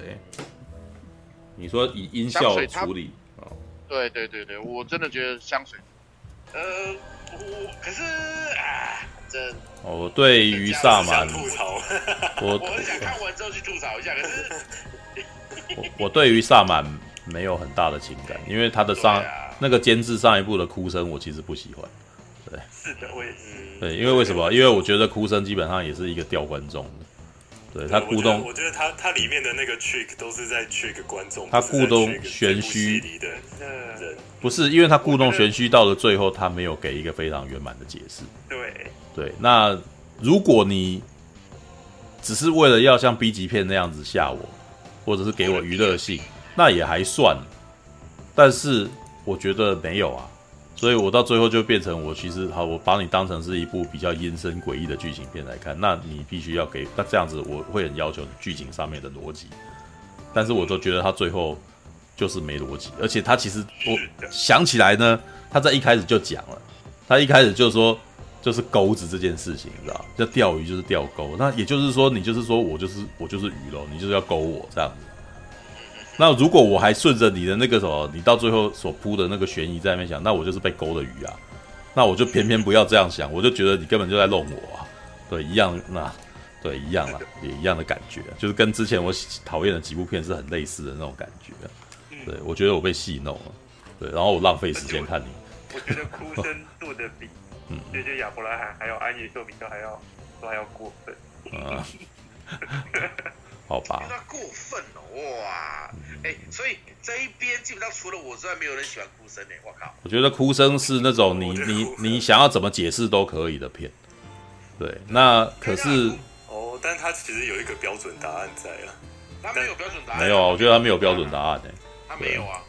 你说以音效处理啊？对对对对，我真的觉得香水，呃，我可是啊，这我对于萨满，我 我很想看完之后去吐槽一下，可是 我我对于萨满没有很大的情感，因为他的上、啊、那个监制上一部的哭声，我其实不喜欢。对，是的，我也是。对，因为为什么？因为我觉得哭声基本上也是一个吊观众的。对他故动，我觉得他他里面的那个 trick 都是在 trick 观众。他故动玄虚的，不是，因为他故动玄虚到了最后，他没有给一个非常圆满的解释。对对，那如果你只是为了要像 B 级片那样子吓我，或者是给我娱乐性，那也还算。但是我觉得没有啊。所以我到最后就变成我其实好，我把你当成是一部比较阴森诡异的剧情片来看，那你必须要给那这样子，我会很要求剧情上面的逻辑。但是我都觉得他最后就是没逻辑，而且他其实我想起来呢，他在一开始就讲了，他一开始就说就是钩子这件事情，你知道，叫钓鱼就是钓钩，那也就是说你就是说我就是我就是鱼喽，你就是要钩我这样子。那如果我还顺着你的那个什么，你到最后所铺的那个悬疑在那边想，那我就是被勾的鱼啊！那我就偏偏不要这样想，我就觉得你根本就在弄我啊！对，一样那，对，一样啦，也一样的感觉，就是跟之前我讨厌的几部片是很类似的那种感觉。对，我觉得我被戏弄了，对，然后我浪费时间看你。我觉得哭声做的比嗯，这些亚伯拉罕还有安野秀明都还要都还要过分。啊。好吧，过分哦，哇，哎、欸，所以这一边基本上除了我之外，没有人喜欢哭声呢。我靠，我觉得哭声是那种你你你想要怎么解释都可以的片。对，那可是哦，但他其实有一个标准答案在啊，他没有标准答案，没有啊，我觉得他没有标准答案呢。他没有啊，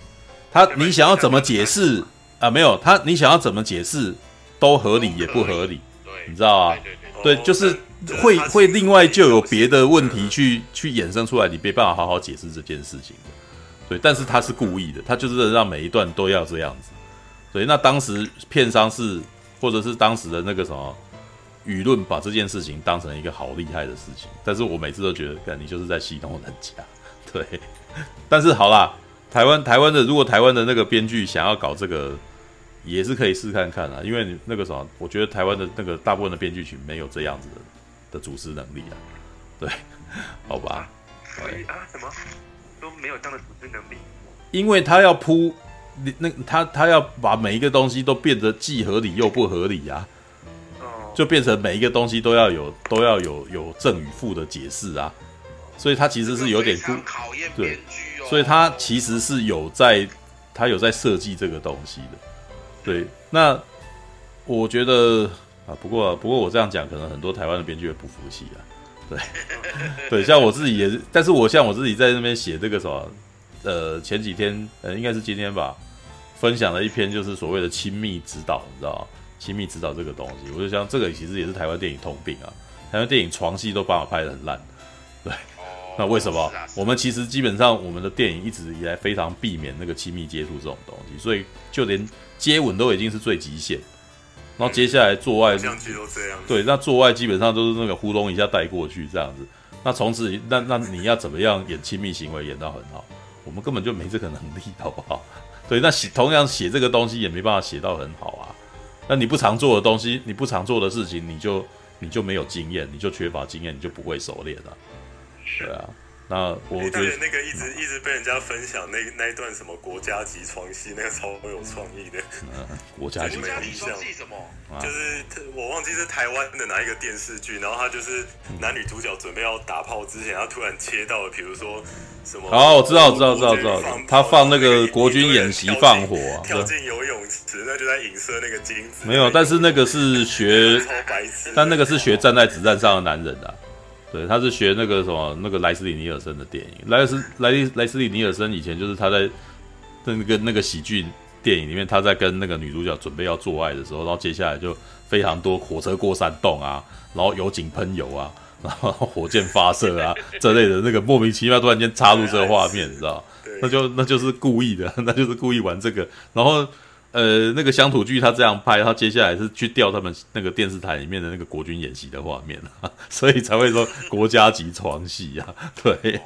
他你想要怎么解释啊？没有，他你想要怎么解释都合理也不合理，对，你知道啊？对，就是。会会另外就有别的问题去去衍生出来，你没办法好好解释这件事情的，对。但是他是故意的，他就是让每一段都要这样子，对。那当时片商是，或者是当时的那个什么舆论，把这件事情当成一个好厉害的事情。但是我每次都觉得，看你就是在戏弄人家，对。但是好啦，台湾台湾的如果台湾的那个编剧想要搞这个，也是可以试看看啊。因为那个什么，我觉得台湾的那个大部分的编剧群没有这样子的。的组织能力啊，对，好吧，对啊，什么都没有这样的组织能力，因为他要铺，那他他要把每一个东西都变得既合理又不合理啊，哦，就变成每一个东西都要有都要有有正与负的解释啊，所以他其实是有点考验编剧哦，所以他其实是有在他有在设计这个东西的，对，那我觉得。啊，不过不过我这样讲，可能很多台湾的编剧也不服气啊。对，对，像我自己也是，但是我像我自己在那边写这个什么，呃，前几天呃，应该是今天吧，分享了一篇就是所谓的亲密指导，你知道吗？亲密指导这个东西，我就想这个其实也是台湾电影通病啊。台湾电影床戏都把我拍的很烂，对，那为什么？我们其实基本上我们的电影一直以来非常避免那个亲密接触这种东西，所以就连接吻都已经是最极限。然后接下来做爱，对，那做爱基本上都是那个呼隆一下带过去这样子。那从此，那那你要怎么样演亲密行为演到很好？我们根本就没这个能力，好不好？对，那写同样写这个东西也没办法写到很好啊。那你不常做的东西，你不常做的事情，你就你就没有经验，你就缺乏经验，你就不会熟练了。对啊。那我觉得那个一直一直被人家分享那那一段什么国家级床戏，那个超有创意的。嗯，国家级床戏什么？就是我忘记是台湾的哪一个电视剧，然后他就是男女主角准备要打炮之前，他突然切到了，比如说什么？好，我知道，知道，知道，知道。他放那个国军演习放火，跳进游泳池，那就在影射那个金子。没有，但是那个是学，但那个是学站在子弹上的男人啊。对，他是学那个什么那个莱斯里尼尔森的电影。莱斯莱莱斯里尼尔森以前就是他在那个那个喜剧电影里面，他在跟那个女主角准备要做爱的时候，然后接下来就非常多火车过山洞啊，然后油井喷油啊，然后火箭发射啊 这类的那个莫名其妙突然间插入这个画面，你知道？那就那就是故意的，那就是故意玩这个，然后。呃，那个乡土剧他这样拍，他接下来是去调他们那个电视台里面的那个国军演习的画面啊，所以才会说国家级床戏啊，对，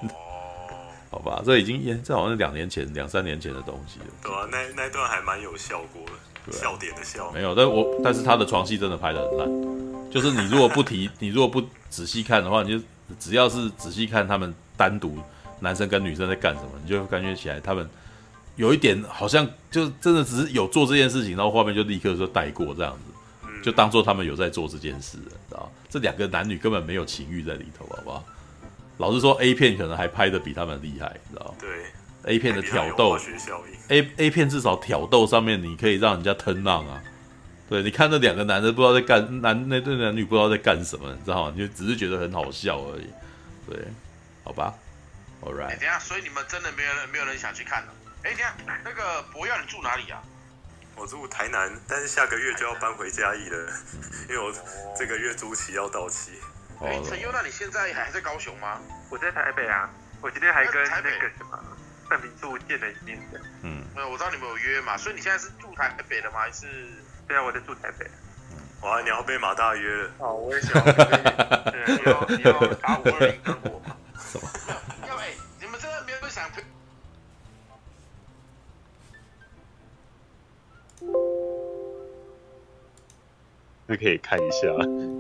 好吧，这已经演，这好像是两年前、两三年前的东西了。对啊，那那段还蛮有效果的，笑点的笑。没有，但我但是他的床戏真的拍的很烂，就是你如果不提，你如果不仔细看的话，你就只要是仔细看他们单独男生跟女生在干什么，你就会感觉起来他们。有一点好像就真的只是有做这件事情，然后画面就立刻说带过这样子，就当做他们有在做这件事，知道这两个男女根本没有情欲在里头，好不好？老实说，A 片可能还拍的比他们厉害，知道对，A 片的挑逗，A A 片至少挑逗上面你可以让人家吞浪啊。对，你看那两个男的不知道在干，男那对男女不知道在干什么，你知道吗？你就只是觉得很好笑而已。对，好吧，All right。等下，所以你们真的没有人没有人想去看了？哎，等下，那个博耀，你住哪里啊？我住台南，但是下个月就要搬回嘉义了，因为我这个月租期要到期。哎，陈优，那你现在还在高雄吗？我在台北啊，我今天还跟那个什么范明柱见了一面的。嗯，没有，我知道你们有约嘛，所以你现在是住台北的吗？还是？对啊，我在住台北。哇，你要被马大约了。哦，我也想要。对，你要你要打五二零跟我吗？什么？要哎，你们真的没有想？是可以看一下，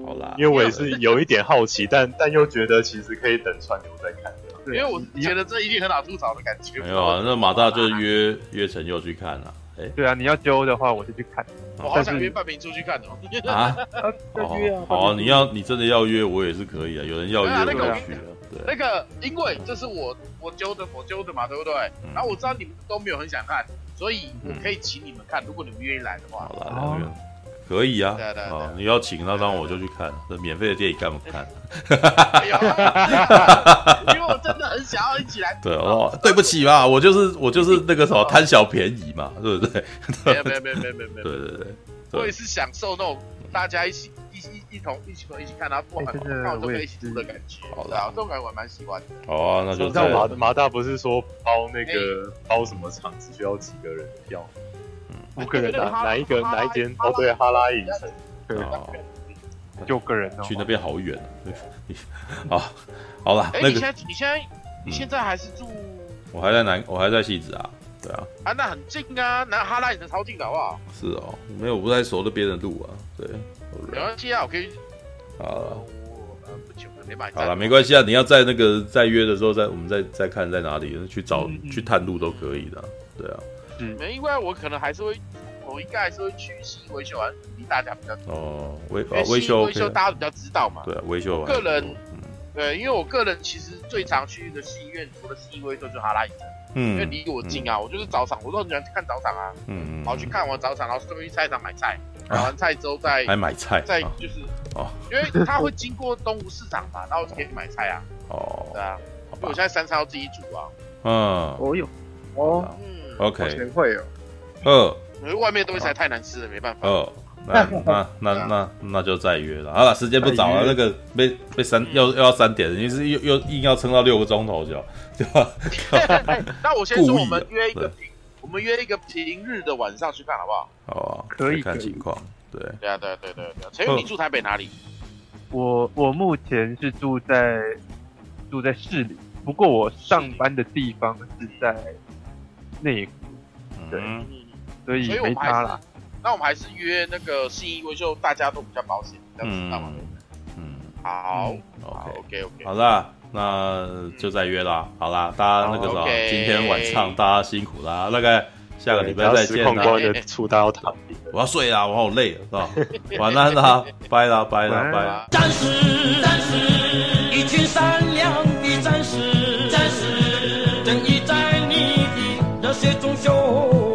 好啦，因为我也是有一点好奇，但但又觉得其实可以等串流再看。因为我觉得这一定很好吐槽的感觉。没有啊，那马大就约约陈佑去看啊。哎，对啊，你要揪的话，我就去看。我好想约半瓶出去看哦。啊？再约啊！好，你要你真的要约，我也是可以啊。有人要约，我就去了。对，那个因为这是我我揪的，我揪的嘛，对不对？然后我知道你们都没有很想看，所以我可以请你们看，如果你们愿意来的话。好了，可以啊，啊，你要请那当我就去看，这免费的电影干嘛不看？因为我真的很想要一起来。对哦，对不起嘛，我就是我就是那个什么 贪小便宜嘛，对不对？没有没有没有没有没有没。对对对，我也是享受那种大家一起一一一同一起一起看，然后不管看都可以一起哭的感觉。好的，这种感觉我蛮喜欢的。好啊，那就。那马马大不是说包那个包什么场只需要几个人票？五个人哪哪一个哪一间？哦，对，哈拉影城，对啊，六个人去那边好远啊！啊好了，那个你现在你现在你现在还是住？我还在南，我还在汐止啊，对啊。啊，那很近啊，那哈拉影城超近的好不好？是哦，没有，我不太熟那边的路啊，对。没关系啊，我可以。好了，好了，没关系啊，你要在那个再约的时候，再我们再再看在哪里去找去探路都可以的，对啊。嗯，没，因为我可能还是会，我应该还是会去信义威秀啊，离大家比较近哦。威威秀，威秀大家比较知道嘛。对，维修完。个人，对，因为我个人其实最常去的戏院，除了信义威秀，就哈拉影城。嗯。因为离我近啊，我就是早场，我都很喜欢去看早场啊。嗯嗯。然后去看完早场，然后顺便去菜市场买菜，买完菜之后再还买菜，再就是哦，因为他会经过东吴市场嘛，然后就可以去买菜啊。哦。对啊。因为我现在三餐要自己煮啊。嗯。哦哟。哦。OK，全会哦。呃，因为外面东西实在太难吃了，没办法。哦，那那那 那那就再约了。好了，时间不早了，那个被被三，要又要三点，你是又又硬要撑到六个钟头就，对吧？那我先说，我们约一个平，我们约一个平日的晚上去看好不好？好啊，可以看情况。对，对啊，对对对对。陈宇，你住台北哪里？我我目前是住在住在市里，不过我上班的地方是在。内湖，对，所以没差了。那我们还是约那个信义威秀，大家都比较保险，这样知道吗？嗯，好，OK，OK，OK，好啦，那就再约啦。好啦，大家那个什么，今天晚上大家辛苦啦，大概下个礼拜再见啦。出刀躺平，我要睡啦，我好累了，是吧？晚安啦，拜啦，拜啦，拜。战士，战士，一群山。雪中送